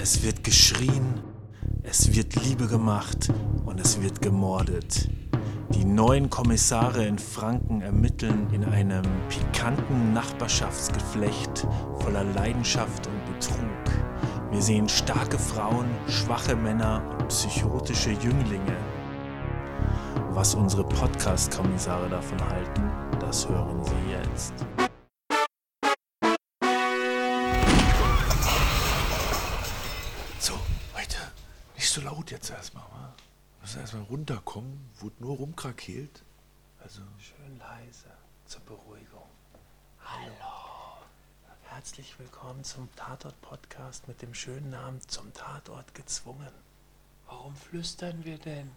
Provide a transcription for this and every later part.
Es wird geschrien, es wird Liebe gemacht und es wird gemordet. Die neuen Kommissare in Franken ermitteln in einem pikanten Nachbarschaftsgeflecht voller Leidenschaft und Betrug. Wir sehen starke Frauen, schwache Männer und psychotische Jünglinge. Was unsere Podcast-Kommissare davon halten, das hören Sie jetzt. So laut jetzt erstmal, wa? Müssen erstmal runterkommen, wurde nur rumkrakeelt. Also, Schön leise zur Beruhigung. Hallo. Herzlich willkommen zum Tatort-Podcast mit dem schönen Namen Zum Tatort gezwungen. Warum flüstern wir denn?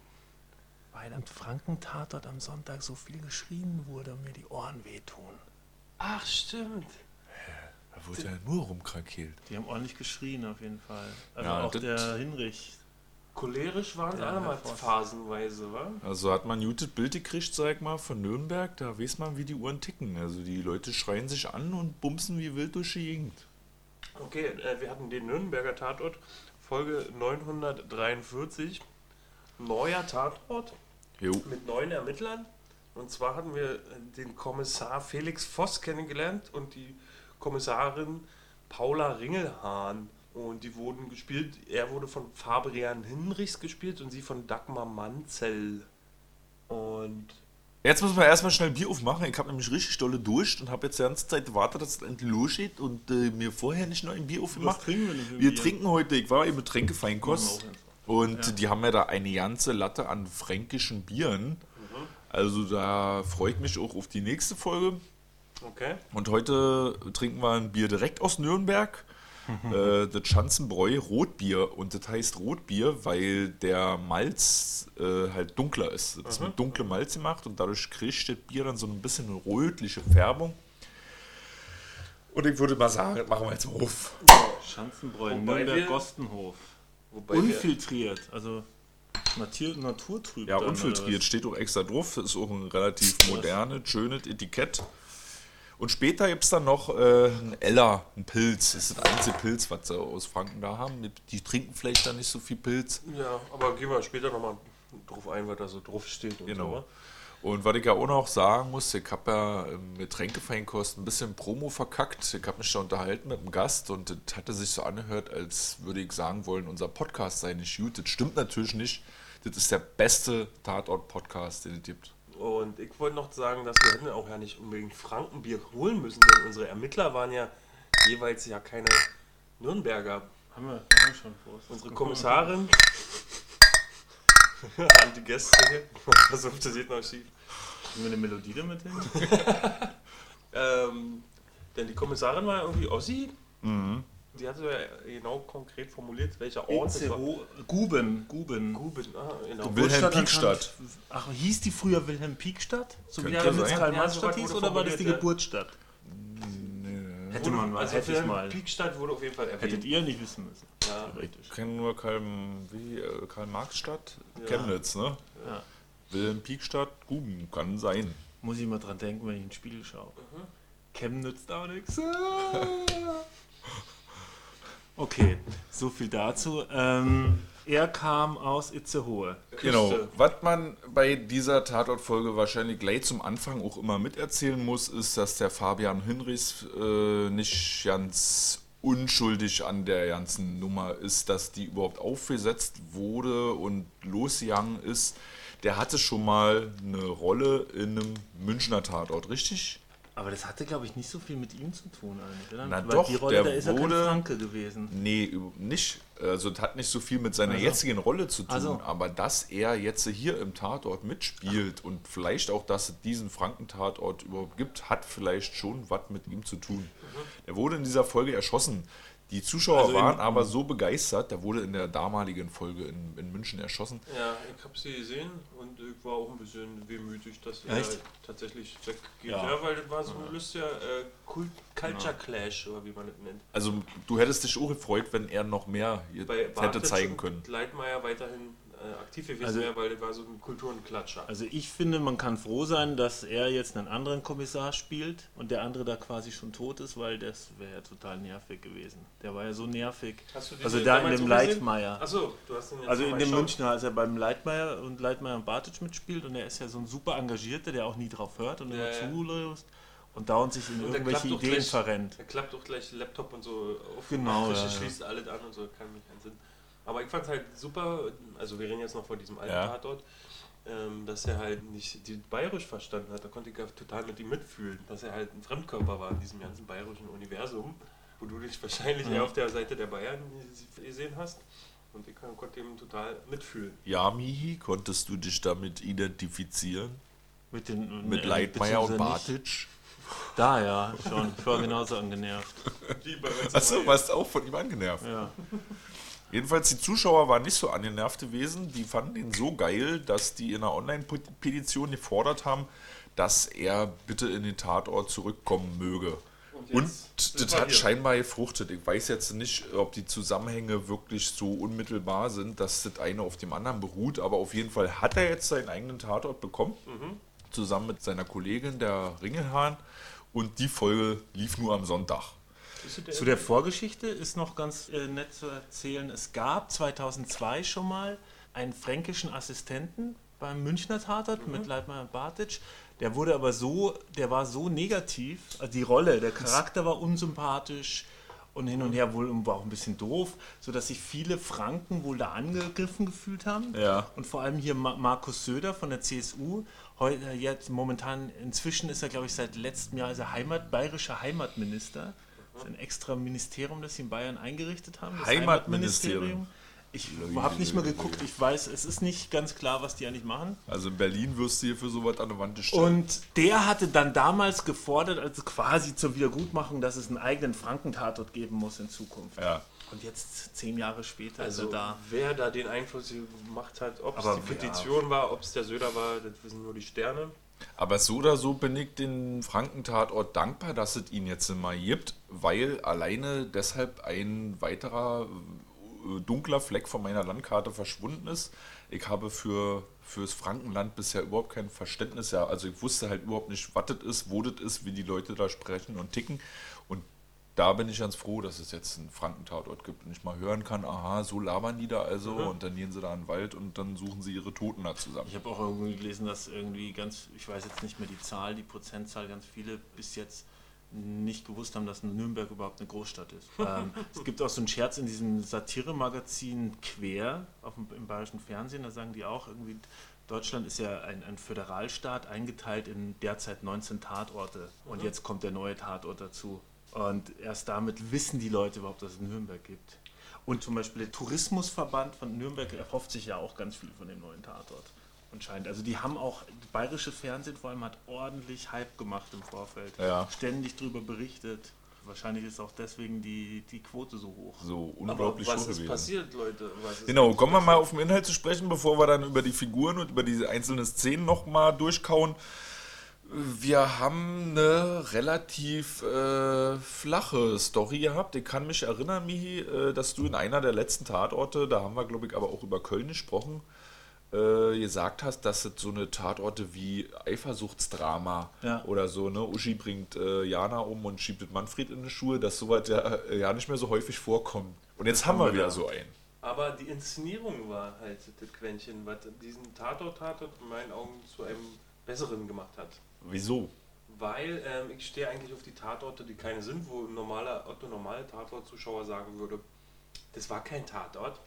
Weil am Franken-Tatort am Sonntag so viel geschrien wurde und mir die Ohren wehtun. Ach, stimmt. da wurde ja nur rumkrakeelt. Die haben ordentlich geschrien auf jeden Fall. Also Ja, auch der Hinrich. Cholerisch waren sie Ja, alle mal phasenweise, wa? Also hat man ein gutes Bild gekriegt, sag ich mal, von Nürnberg, da weiß man, wie die Uhren ticken. Also die Leute schreien sich an und bumsen wie wild durch die Gegend. Okay, äh, wir hatten den Nürnberger Tatort, Folge 943. Neuer Tatort Jo. mit neuen Ermittlern. Und zwar hatten wir äh, den Kommissar Felix Voss kennengelernt und die Kommissarin Paula Ringelhahn. Und die wurden gespielt, er wurde von Fabian Hinrichs gespielt und sie von Dagmar Manzel. Und Jetzt müssen wir erstmal schnell Bier aufmachen. Ich habe nämlich richtig dolle Durst und habe jetzt die ganze Zeit gewartet, dass es endlich losgeht und äh, mir vorher nicht noch ein Bier aufgemacht. trinken wir denn für Wir Bier? trinken heute, ich war im Getränkefeinkost und die haben ja da eine ganze Latte an fränkischen Bieren. Also da freue ich mich auch auf die nächste Folge. okay. Und heute trinken wir ein Bier direkt aus Nürnberg. Äh, das Schanzenbräu Rotbier. Und das heißt Rotbier, weil der Malz äh, halt dunkler ist. Das ist mit dunklem Malz gemacht und dadurch kriegt das Bier dann so ein bisschen eine rötliche Färbung. Und ich würde mal sagen, machen wir jetzt mal auf. Schanzenbräu, Wobei wir- Nürnberg-Gostenhof. Wobei wir, Unfiltriert, also Natur, naturtrüb. Ja, dann, unfiltriert steht auch extra drauf. Ist auch ein relativ modernes, schönes Etikett. Und später gibt es dann noch äh, ein Eller, ein Pilz. Das ist das einzige Pilz, was sie aus Franken da haben. Die trinken vielleicht dann nicht so viel Pilz. ja, aber gehen wir später nochmal drauf ein, was da so drauf steht. Und Genau. So, Und was ich ja auch noch sagen muss, ich habe ja im Getränkefeinkost ein bisschen Promo verkackt. Ich habe mich da unterhalten mit einem Gast und das hatte sich so angehört, als würde ich sagen wollen, unser Podcast sei nicht gut. Das stimmt natürlich nicht. Das ist der beste Tatort-Podcast, den es gibt. Und ich wollte noch sagen, dass wir hätten auch ja nicht unbedingt Frankenbier holen müssen, denn unsere Ermittler waren ja jeweils ja keine Nürnberger. Haben wir, haben wir schon Prost. Unsere Kommissarin an die Gäste hier. Versucht, das geht noch schief. Haben wir eine Melodie damit hin? Ähm, denn die Kommissarin war ja irgendwie Ossi. Mhm. Die hatte ja genau konkret formuliert, welcher Ort es war. Guben, Guben. Guben, ah, genau. Wilhelm Stadt Piekstadt. Ach, hieß die früher Wilhelm Piekstadt? So wie Ja, Karl-Marx-Stadt hieß, oder war das die. Geburtsstadt? Hätte man mal, also hätte ich Wilhelm mal. Piekstadt wurde auf jeden Fall erwähnt. Hättet ihr nicht wissen müssen. Ja. Theoretisch. Ich kenne nur äh, Karl-Marx-Stadt, Ja. Chemnitz, ne? Ja. Wilhelm Piekstadt, Guben, kann sein. Muss ich mal dran denken, wenn ich in den Spiegel schaue. Mhm. Chemnitz da nichts. Okay, so viel dazu. Ähm, er kam aus Itzehoe. Genau. Küste. Was man bei dieser Tatortfolge wahrscheinlich gleich zum Anfang auch immer miterzählen muss, ist, dass der Fabian Hinrichs äh, nicht ganz unschuldig an der ganzen Nummer ist, dass die überhaupt aufgesetzt wurde und losgegangen ist. Der hatte schon mal eine Rolle in einem Münchner Tatort, richtig? Aber das hatte, glaube ich, nicht so viel mit ihm zu tun eigentlich, oder? Na Weil doch, die Rolle, der da ist kein wurde- Franke gewesen. Nee, nicht. Also das hat nicht so viel mit seiner Also. jetzigen Rolle zu tun, Also. aber dass er jetzt hier im Tatort mitspielt und vielleicht auch, dass es diesen Franken-Tatort überhaupt gibt, hat vielleicht schon was mit ihm zu tun. Er wurde in dieser Folge erschossen. Die Zuschauer Also in- waren aber so begeistert, der wurde in der damaligen Folge in, in München erschossen. Ja, ich habe sie gesehen und ich war auch ein bisschen wehmütig, dass er Echt? tatsächlich weggeht. Ja. Ja, weil das war so ein lustiger äh, Kult Culture Clash, oder wie man das nennt. Also du hättest dich auch gefreut, wenn er noch mehr hätte zeigen können. Leitmeier weiterhin aktiv gewesen Also- wäre, weil der war so ein Kulturenklatscher. Also ich finde, man kann froh sein, dass er jetzt einen anderen Kommissar spielt und der andere da quasi schon tot ist, weil das wäre ja total nervig gewesen. Der war ja so nervig. Hast du diese Also da in dem? Leitmeier. Achso, du hast den jetzt Also in dem. Münchner, als er beim Leitmeier und Leitmeier und Bartic mitspielt und er ist ja so ein super Engagierter, der auch nie drauf hört und Ja, immer ja. zulässt und dauernd sich in Und irgendwelche Ideen gleich- verrennt. Er klappt auch gleich Laptop und so auf. Genau, Frische, ja, schließt alles an und so, kann mich keinen Sinn. Aber ich fand es halt super, also wir reden jetzt noch von diesem alten Ja. Tatort, ähm, dass er halt nicht die bayerisch verstanden hat. Da konnte ich ja total mit ihm mitfühlen, dass er halt ein Fremdkörper war in diesem ganzen bayerischen Universum, wo du dich wahrscheinlich Ja. eher auf der Seite der Bayern gesehen hast. Und ich kon- konnte ihm total mitfühlen. Ja, Mihi, konntest du dich damit identifizieren? Mit, den, Mit Leitmeier und. Bartic? Da ja, schon. Ich war genauso angenervt. Achso, warst auch von ihm angenervt. Ja. Jedenfalls, die Zuschauer waren nicht so angenervt gewesen. Die fanden ihn so geil, dass die in einer Online-Petition gefordert haben, dass er bitte in den Tatort zurückkommen möge. Und sind das hat hier. scheinbar gefruchtet. Ich weiß jetzt nicht, ob die Zusammenhänge wirklich so unmittelbar sind, dass das eine auf dem anderen beruht, aber auf jeden Fall hat er jetzt seinen eigenen Tatort bekommen, Mhm. zusammen mit seiner Kollegin, der Ringelhahn. Und die Folge lief nur am Sonntag. Zu der Vorgeschichte ist noch ganz äh, nett zu erzählen. Es gab 2002 schon mal einen fränkischen Assistenten beim Münchner Tatort mit Leitmeier und Bartic. Der wurde aber so, der war so negativ, also die Rolle, der Charakter war unsympathisch und hin und her wohl war auch ein bisschen doof, sodass sich viele Franken wohl da angegriffen gefühlt haben. Ja. Und vor allem hier Ma- Markus Söder von der CSU, heute jetzt momentan, inzwischen ist er, glaube ich, seit letztem Jahr er Heimat, bayerischer Heimatminister. Das ist ein extra Ministerium, das sie in Bayern eingerichtet haben. Das Heimatministerium. Ich habe nicht mehr geguckt, ich weiß, es ist nicht ganz klar, was die eigentlich machen. Also in Berlin wirst du hier für sowas an der Wand gestellt. Und der hatte dann damals gefordert, also quasi zur Wiedergutmachung, dass es einen eigenen Frankentatort geben muss in Zukunft. ja. Und jetzt, zehn Jahre später, Also da. wer da den Einfluss gemacht hat, ob es die Petition war, ob es der Söder war, das wissen nur die Sterne. Aber so oder so bin ich den Frankentatort dankbar, dass es ihn jetzt mal gibt, weil alleine deshalb ein weiterer äh, dunkler Fleck von meiner Landkarte verschwunden ist. Ich habe für fürs Frankenland bisher überhaupt kein Verständnis. Ja, also ich wusste halt überhaupt nicht, was das ist, wo das ist, wie die Leute da sprechen und ticken. Da bin ich ganz froh, dass es jetzt einen Frankentatort gibt und ich mal hören kann, aha, so labern die da also und dann gehen sie da in den Wald und dann suchen sie ihre Toten da zusammen. Ich habe auch irgendwie gelesen, dass irgendwie ganz, ich weiß jetzt nicht mehr die Zahl, die Prozentzahl, ganz viele bis jetzt nicht gewusst haben, dass Nürnberg überhaupt eine Großstadt ist. ähm, es gibt auch so einen Scherz in diesem Satiremagazin Quer auf dem, im bayerischen Fernsehen, da sagen die auch irgendwie, Deutschland ist ja ein, ein Föderalstaat, eingeteilt in derzeit 19 Tatorte und jetzt kommt der neue Tatort dazu. Und erst damit wissen die Leute überhaupt, dass es Nürnberg gibt. Und zum Beispiel der Tourismusverband von Nürnberg erhofft sich ja auch ganz viel von dem neuen Tatort. Anscheinend. Also die haben auch, das bayerische Fernsehen vor allem hat ordentlich Hype gemacht im Vorfeld. Ja. Ständig darüber berichtet. Wahrscheinlich ist auch deswegen die, die Quote so hoch. So Aber unglaublich was hoch ist gewesen. passiert, Leute? Ist Genau, kommen wir mal auf den Inhalt zu sprechen, bevor wir dann über die Figuren und über diese einzelnen Szenen nochmal durchkauen. Wir haben eine relativ äh, flache Story gehabt. Ich kann mich erinnern, Mihi, äh, dass du in einer der letzten Tatorte, da haben wir, glaube ich, aber auch über Köln gesprochen, äh, gesagt hast, dass es so eine Tatorte wie Eifersuchtsdrama Ja. oder so, ne? Uschi bringt äh, Jana um und schiebt Manfred in die Schuhe, dass sowas ja, äh, ja nicht mehr so häufig vorkommt. Und jetzt haben wir wieder so einen. Aber die Inszenierung war halt das Quäntchen, was diesen Tatort-Tatort in meinen Augen zu einem besseren gemacht hat. Wieso? Weil ähm, ich stehe eigentlich auf die Tatorte, die keine sind, wo ein normaler, Otto normale Tatort-Zuschauer sagen würde, das war kein Tatort.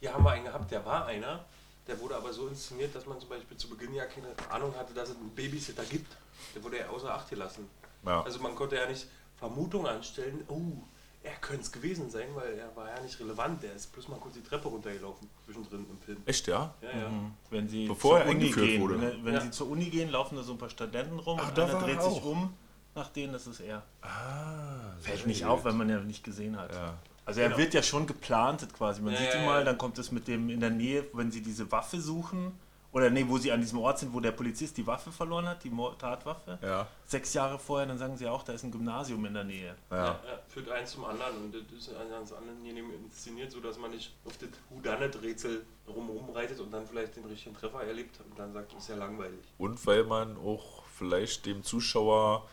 Hier haben wir einen gehabt, der war einer, der wurde aber so inszeniert, dass man zum Beispiel zu Beginn ja keine Ahnung hatte, dass es einen Babysitter gibt. Der wurde ja außer Acht gelassen. Ja. Also man konnte ja nicht Vermutungen anstellen, oh, er könnte es gewesen sein, weil er war ja nicht relevant. Der ist bloß mal kurz die Treppe runtergelaufen, zwischendrin im Film. Echt, ja? Ja, ja. Wenn sie Bevor zur er Uni eingeführt gehen, wurde. wenn, wenn Ja. sie zur Uni gehen, laufen da so ein paar Studenten rum Ach, und einer dreht sich um, nach denen das ist er. Ah, Fällt nicht auf, weil man ja nicht gesehen hat. Ja. Also er Genau. wird ja schon geplantet quasi. Man Ja, sieht ja, ihn mal, ja. dann kommt es mit dem in der Nähe, wenn sie diese Waffe suchen oder nee, wo sie an diesem Ort sind, wo der Polizist die Waffe verloren hat, die Tatwaffe. Ja. Sechs Jahre vorher, dann sagen sie auch, da ist ein Gymnasium in der Nähe. Ja. Ja, führt eins zum anderen und das ist ganz angenehm inszeniert, sodass man nicht auf das Whodunit-Rätsel rumrum reitet und dann vielleicht den richtigen Treffer erlebt und dann sagt, das ist ja langweilig. Und weil man auch vielleicht dem Zuschauer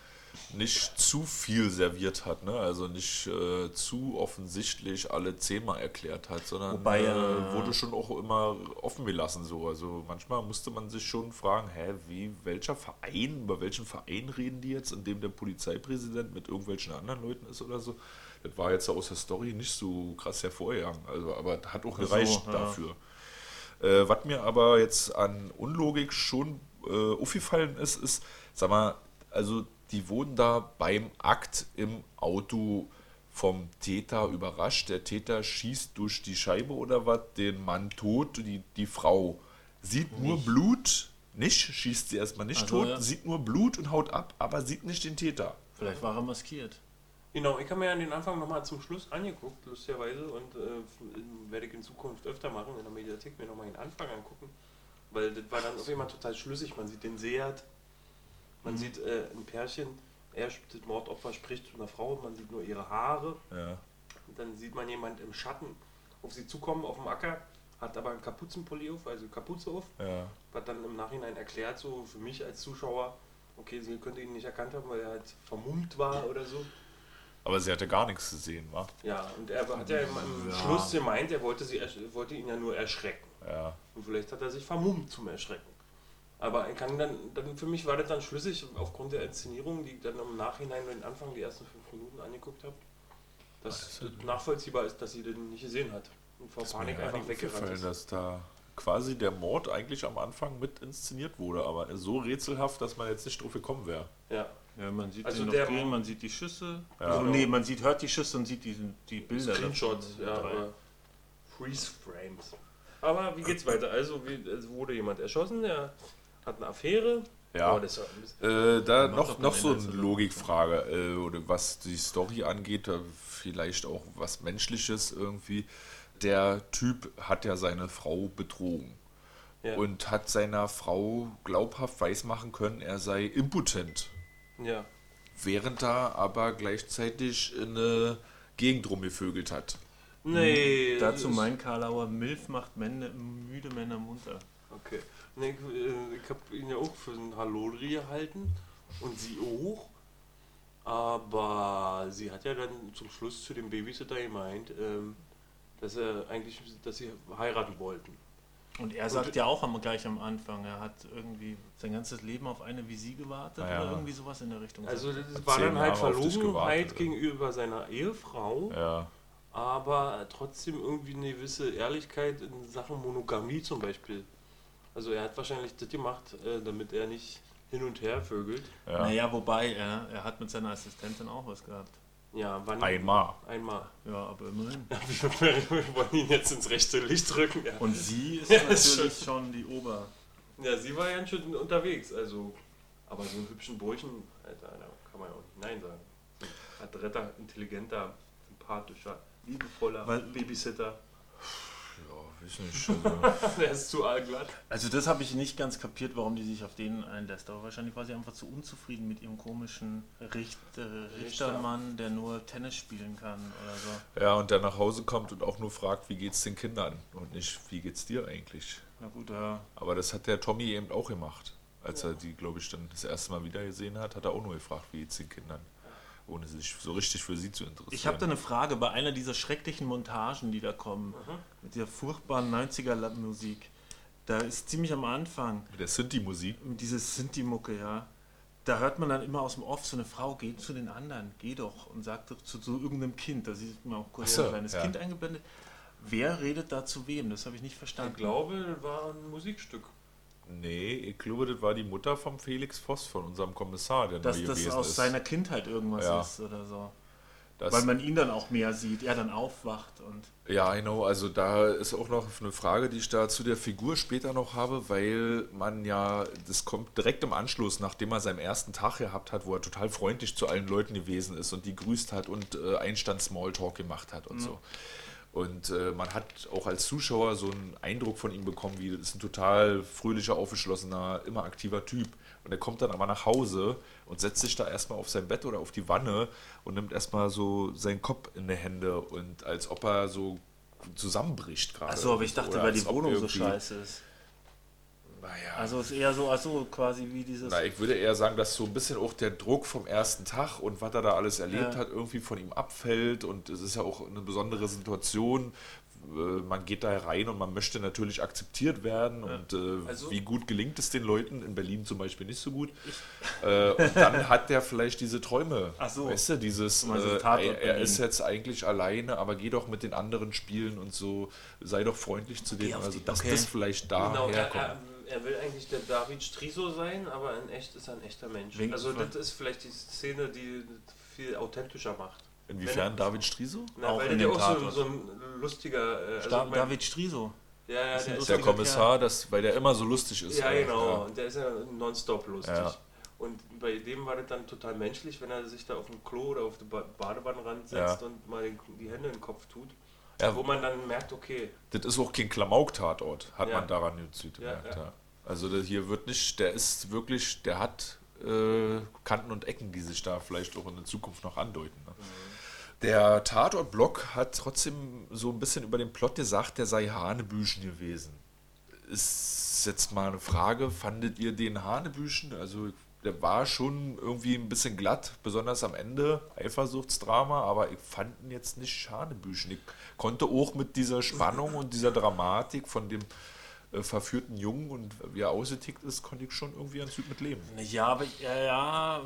nicht zu viel serviert hat, ne? also nicht äh, zu offensichtlich alle zehnmal erklärt hat, sondern Wobei, äh, äh, wurde schon auch immer offen gelassen so. Also manchmal musste man sich schon fragen, hä, wie, welcher Verein, über welchen Verein reden die jetzt, in dem der Polizeipräsident mit irgendwelchen anderen Leuten ist oder so. Das war jetzt aus der Story nicht so krass hervorgegangen, also aber hat auch Ach so, gereicht ja. dafür. Äh, was mir aber jetzt an Unlogik schon äh, aufgefallen ist, ist, sag mal, also die wurden da beim Akt im Auto vom Täter überrascht. Der Täter schießt durch die Scheibe oder was, den Mann tot, die, die Frau sieht nur Blut, nicht, schießt sie erstmal nicht Ach so, tot, ja. sieht nur Blut und haut ab, aber sieht nicht den Täter. Vielleicht war er maskiert. Genau, ich habe mir ja den Anfang nochmal zum Schluss angeguckt, lustigerweise, und äh, werde ich in Zukunft öfter machen, in der Mediathek mir nochmal den Anfang angucken, weil das war dann auf einmal total schlüssig. Man sieht den Seat, man sieht äh, ein Pärchen, er, das Mordopfer spricht zu einer Frau, man sieht nur ihre Haare, Ja. und dann sieht man jemand im Schatten auf sie zukommen auf dem Acker, hat aber einen Kapuzenpulli auf, also Kapuze auf, Ja. was dann im Nachhinein erklärt, so für mich als Zuschauer, okay, sie könnte ihn nicht erkannt haben, weil er halt vermummt war oder so. Aber sie hatte gar nichts gesehen, wa? Ja, und er hat ja im, Ja. Schluss gemeint, er wollte, sie, wollte ihn ja nur erschrecken. Ja. Und vielleicht hat er sich vermummt zum Erschrecken. Aber er kann dann, dann, für mich war das dann schlüssig, aufgrund der Inszenierung, die ich dann im Nachhinein den Anfang, die ersten fünf Minuten angeguckt habe, dass Also, das nachvollziehbar ist, dass sie den nicht gesehen hat. Und vor Panik einfach weggerannt aufgefallen, ist. dass da quasi der Mord eigentlich am Anfang mit inszeniert wurde, aber so rätselhaft, dass man jetzt nicht drauf gekommen wäre. Ja. Ja, man sieht Also also der- noch gehen, man sieht die Schüsse. Ja. Also, nee, man sieht, hört die Schüsse und sieht diesen, die Bilder. Screenshots, ja, Freeze Frames. Aber wie geht's weiter? Also, wie, es wurde jemand erschossen, der hat eine Affäre. Ja. Oh, das Äh, da noch, noch so eine also. Logikfrage, äh, oder was die Story angeht, äh, vielleicht auch was Menschliches irgendwie. Der Typ hat ja seine Frau betrogen ja. und hat seiner Frau glaubhaft weismachen können, er sei impotent. ja. Während er aber gleichzeitig in eine Gegend rumgevögelt hat. Nee. Dazu das- mein Karlauer Milf macht Männer, müde Männer munter. Okay. Ich äh, ich habe ihn ja auch für einen Hallodri gehalten und sie auch. Aber sie hat ja dann zum Schluss zu dem Babysitter gemeint, ähm, dass er eigentlich, dass sie heiraten wollten. Und er sagt ja auch am, gleich am Anfang, er hat irgendwie sein ganzes Leben auf eine wie sie gewartet ja. oder irgendwie sowas in der Richtung. Also das war dann halt Jahre Verlogenheit gewartet, gegenüber seiner Ehefrau, Ja. aber trotzdem irgendwie eine gewisse Ehrlichkeit in Sachen Monogamie zum Beispiel. Also er hat wahrscheinlich das gemacht, äh, damit er nicht hin und her vögelt. ja. Naja, wobei, er, er hat mit seiner Assistentin auch was gehabt. Ja, wann? Einmal. Einmal. Ja, aber immerhin. Wir wollen ihn jetzt ins rechte Licht rücken. Ja, Und sie ist Ja, ist natürlich schon die Ober. ja sie war ja schön unterwegs. Also, aber so einen hübschen Burschen, Alter, da kann man ja auch nicht Nein sagen. Adretter, intelligenter, sympathischer, liebevoller Weil- Babysitter. Ja, weiß nicht. Also, Der ist zu allglatt. Also das habe ich nicht ganz kapiert, warum die sich auf den einlässt. Aber wahrscheinlich war sie einfach zu unzufrieden mit ihrem komischen Richt, äh, Richtermann, der nur Tennis spielen kann oder so. ja, und der nach Hause kommt und auch nur fragt, wie geht's den Kindern und nicht, wie geht's dir eigentlich? Na gut, ja. Aber das hat der Tommy eben auch gemacht. Als er die, glaube ich, dann das erste Mal wieder gesehen hat, hat er auch nur gefragt, wie geht's den Kindern? Ohne sich so richtig für sie zu interessieren. Ich habe da eine Frage bei einer dieser schrecklichen Montagen, die da kommen, mit der furchtbaren 90er-Musik. Da ist ziemlich am Anfang Der Sinti-Musik. diese Sinti-Mucke, ja. Da hört man dann immer aus dem Off so eine Frau, geh zu den anderen, geh doch und sagt doch zu, zu irgendeinem Kind. Da sieht man auch kurz so, ein kleines ja. Kind eingeblendet. Wer redet da zu wem? Das habe ich nicht Ich verstanden. glaube, das war ein Musikstück. Nee, ich glaube, das war die Mutter vom Felix Voss, von unserem Kommissar, der dass das aus ist. seiner Kindheit irgendwas Ja. ist oder so. Das- Weil man ihn dann auch mehr sieht, er dann aufwacht und Ja, genau. Also da ist auch noch eine Frage, die ich da zu der Figur später noch habe, weil man ja, das kommt direkt im Anschluss, nachdem er seinen ersten Tag gehabt hat, wo er total freundlich zu allen Leuten gewesen ist und die grüßt hat und äh, Einstand Smalltalk gemacht hat und so. Und äh, man hat auch als Zuschauer so einen Eindruck von ihm bekommen, wie das ist ein total fröhlicher, aufgeschlossener, immer aktiver Typ. Und er kommt dann aber nach Hause und setzt sich da erstmal auf sein Bett oder auf die Wanne und nimmt erstmal so seinen Kopf in die Hände und als ob er so zusammenbricht gerade. Achso, aber ich dachte, Oder weil die Wohnung so scheiße ist. Naja, Also es ist eher so, achso, quasi wie dieses. Na, ich würde eher sagen, dass so ein bisschen auch der Druck vom ersten Tag und was er da alles erlebt Ja. hat, irgendwie von ihm abfällt. Und es ist ja auch eine besondere Situation. Äh, Man geht da rein und man möchte natürlich akzeptiert werden. Und äh, Also- wie gut gelingt es den Leuten? In Berlin zum Beispiel nicht so gut. Äh, und dann hat der vielleicht diese Träume. Ach so. Weißt du, dieses, äh, er, er ist jetzt eigentlich alleine, aber geh doch mit den anderen spielen und so, sei doch freundlich zu denen. Also, dass okay. das vielleicht daher Genau, er, kommt. er, er will eigentlich der David Striso sein, aber in echt ist er ein echter Mensch. Wegen- also das ist vielleicht die Szene, die viel authentischer macht. Inwiefern David Striso? Na, Auch weil in der auch so, so ein lustiger... Äh, also Da, mein- David Striso. Ja, ja, der ist Der Kommissar, das, weil der immer so lustig ist. Ja, äh, genau. ja. Und der ist ja nonstop lustig. Ja. Und bei dem war das dann total menschlich, wenn er sich da auf dem Klo oder auf den ba Badewannenrand Ja. setzt und mal den, die Hände in den Kopf tut. Ja. Wo man dann merkt, okay, Das ist auch kein Klamauk-Tatort, hat Ja. man daran gemerkt. Ja, Ja, ja. Also hier wird nicht, der ist wirklich, der hat äh, Kanten und Ecken, die sich da vielleicht auch in der Zukunft noch andeuten. Ne? Der Tatort-Blog hat trotzdem so ein bisschen über den Plot gesagt, der sei Hanebüchen gewesen. Ist jetzt mal eine Frage, fandet ihr den Hanebüchen? Also der war schon irgendwie ein bisschen glatt, besonders am Ende, Eifersuchtsdrama, aber ich fand ihn jetzt nicht Hanebüchen. Ich konnte auch mit dieser Spannung und dieser Dramatik von dem verführten Jungen und wie er ausgetickt ist, konnte ich schon irgendwie ganz gut mit leben. Ja, aber ja, ja,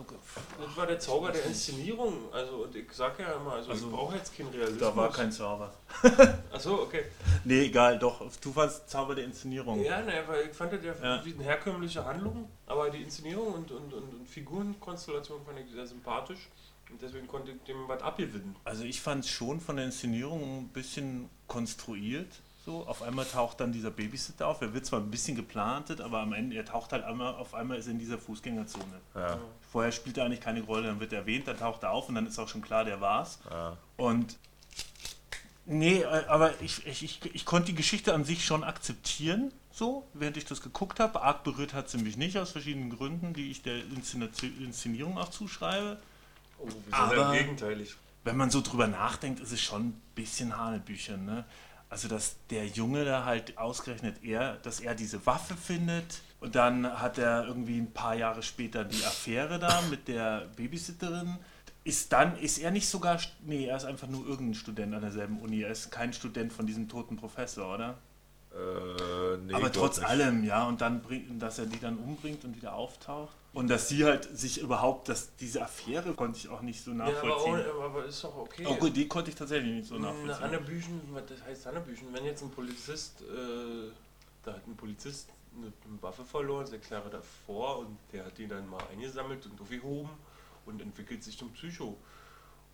das war der Zauber der Inszenierung. Also und ich sag ja immer, also, Also, ich brauche jetzt keinen Realismus. da war kein Zauber. Achso, okay. Nee, egal, doch. Du fandst Zauber der Inszenierung. Ja, ne, weil ich fand das ja, Ja. wie eine herkömmliche Handlung, aber die Inszenierung und, und, und, und Figurenkonstellation fand ich sehr sympathisch. Und deswegen konnte ich dem was abgewinnen. Also ich fand es schon von der Inszenierung ein bisschen konstruiert. So, auf einmal taucht dann dieser Babysitter auf. Er wird zwar ein bisschen geplantet, aber am Ende, er taucht halt einmal, auf einmal ist er in dieser Fußgängerzone. Ja. Vorher spielt er eigentlich keine Rolle, dann wird er erwähnt, dann taucht er auf und dann ist auch schon klar, der war's. Und nee, äh, aber ich, ich, ich, ich konnte die Geschichte an sich schon akzeptieren, so, während ich das geguckt habe. Arg berührt hat sie mich nicht, aus verschiedenen Gründen, die ich der Inszenierung auch zuschreibe. Oh, sind Aber- ja gegenteilig. wenn man so drüber nachdenkt, ist es schon ein bisschen Hanebüchen, ne? Also, dass der Junge da halt ausgerechnet er, dass er diese Waffe findet und dann hat er irgendwie ein paar Jahre später die Affäre da mit der Babysitterin. Ist dann, ist er nicht sogar, nee, er ist einfach nur irgendein Student an derselben Uni. Er ist kein Student von diesem toten Professor, oder? Äh, nee, Aber trotz nicht. allem, ja, und dann bringt, dass er die dann umbringt und wieder auftaucht. Und dass sie halt sich überhaupt, dass diese Affäre konnte ich auch nicht so Ja, aber, nachvollziehen. aber ist doch okay. Oh gut, die konnte ich tatsächlich nicht so Eine nachvollziehen. Hannebüchen, was das heißt Hannebüchen? Wenn jetzt ein Polizist, äh, da hat ein Polizist eine, eine Waffe verloren, sechs Jahre davor, und der hat die dann mal eingesammelt und aufgehoben und entwickelt sich zum Psycho.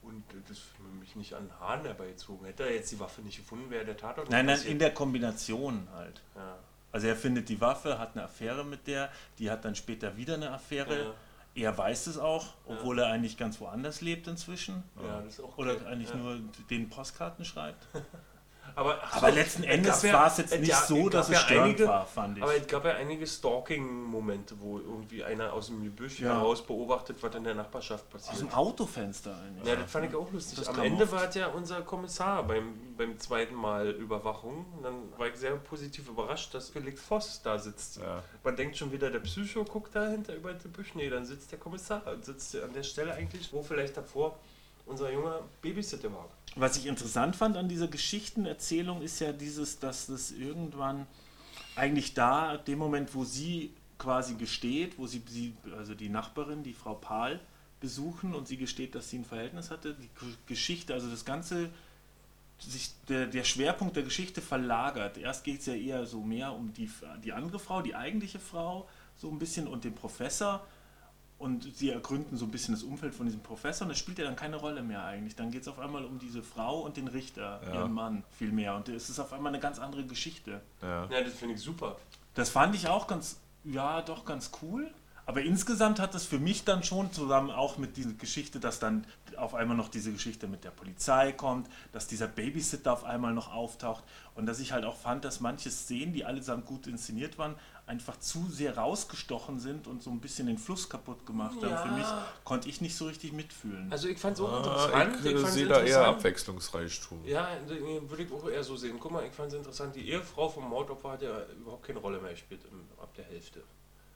Und das ist für mich nicht an den Haaren herbeizogen. Hätte er jetzt die Waffe nicht gefunden, wäre der Tatort Nein, nein, passiert. in der Kombination halt. ja. Also er findet die Waffe, hat eine Affäre mit der, die hat dann später wieder eine Affäre. Er weiß es auch, obwohl er eigentlich ganz woanders lebt inzwischen. ja, auch Oder eigentlich ja. nur den Postkarten schreibt. Aber, ach Aber so, letzten es Endes gab ja- war es jetzt nicht ja- so, dass es ja störend einige- war, fand ich. Aber es gab ja einige Stalking-Momente, wo irgendwie einer aus dem Gebüsch Ja. heraus beobachtet, was in der Nachbarschaft Aus passiert. dem Autofenster eigentlich. Ja, das fand ich auch lustig. Das Am Ende oft. war es ja unser Kommissar beim, beim zweiten Mal Überwachung. Und dann war ich sehr positiv überrascht, dass Felix Voss da sitzt. Ja. Man denkt schon wieder, der Psycho guckt dahinter über die Büsch. Nee, dann sitzt der Kommissar. Sitzt an der Stelle eigentlich, wo vielleicht davor unser junger Babysitter war. Was ich interessant fand an dieser Geschichtenerzählung ist ja dieses, dass es irgendwann eigentlich da, dem Moment, wo sie quasi gesteht, wo sie, sie also die Nachbarin, die Frau Pahl, besuchen und sie gesteht, dass sie ein Verhältnis hatte, die Geschichte, also das Ganze, sich der, der Schwerpunkt der Geschichte verlagert. Erst geht es ja eher so mehr um die, die andere Frau, die eigentliche Frau, so ein bisschen und den Professor und sie ergründen so ein bisschen das Umfeld von diesem Professor und das spielt ja dann keine Rolle mehr eigentlich. Dann geht es auf einmal um diese Frau und den Richter, Ja. ihren Mann, viel mehr. Und es ist auf einmal eine ganz andere Geschichte. Ja. Ja, das finde ich super. Das fand ich auch ganz, ja, doch ganz cool. Aber insgesamt hat es für mich dann schon zusammen auch mit dieser Geschichte, dass dann auf einmal noch diese Geschichte mit der Polizei kommt, dass dieser Babysitter auf einmal noch auftaucht und dass ich halt auch fand, dass manche Szenen, die allesamt gut inszeniert waren, einfach zu sehr rausgestochen sind und so ein bisschen den Fluss kaputt gemacht haben. Ja. Für mich konnte ich nicht so richtig mitfühlen. Also ich fand es auch Ah, interessant. ich äh, fand's sehe da eher interessant. Abwechslungsreichtum. Ja, äh, würde ich auch eher so sehen. Guck mal, ich fand es interessant, die Ehefrau vom Mordopfer hat ja überhaupt keine Rolle mehr gespielt im, ab der Hälfte.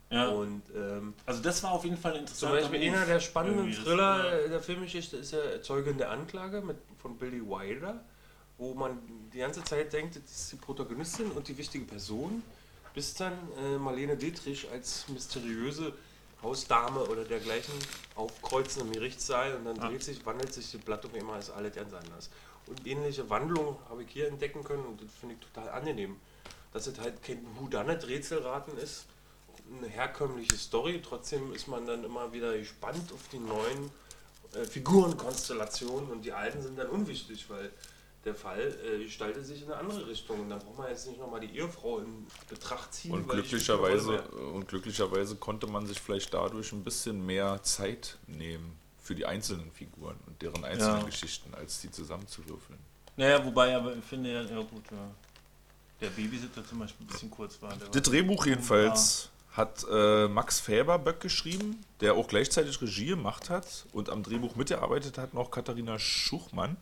ja. Und ähm, Also das war auf jeden Fall ein zum Beispiel einer der spannenden Thriller ja. der Filmgeschichte ist ja Zeugin der Anklage mit, von Billy Wilder, wo man die ganze Zeit denkt, das ist die Protagonistin und die wichtige Person, bis dann äh, Marlene Dietrich als mysteriöse Hausdame oder dergleichen aufkreuzen im Gerichtssaal und dann dreht sich, wandelt sich das Blatt auf einmal, ist alles ganz anders. Und ähnliche Wandlungen habe ich hier entdecken können und das finde ich total angenehm. Dass es halt kein Whodunit-Rätselraten ist, eine herkömmliche Story, trotzdem ist man dann immer wieder gespannt auf die neuen äh, Figurenkonstellationen und die alten sind dann unwichtig, weil der Fall äh, gestaltet sich in eine andere Richtung. Und dann braucht man jetzt nicht nochmal die Ehefrau in Betracht ziehen. Und glücklicherweise, und glücklicherweise konnte man sich vielleicht dadurch ein bisschen mehr Zeit nehmen für die einzelnen Figuren und deren einzelnen Ja. Geschichten, als die zusammenzuwürfeln. Naja, wobei, aber ich finde ja, ja gut, ja. Der Babysitter zum Beispiel ein bisschen kurz war. Der Das Drehbuch jedenfalls hat äh, Max Fäberböck geschrieben, der auch gleichzeitig Regie gemacht hat und am Drehbuch mitgearbeitet hat noch Katharina Schuchmann.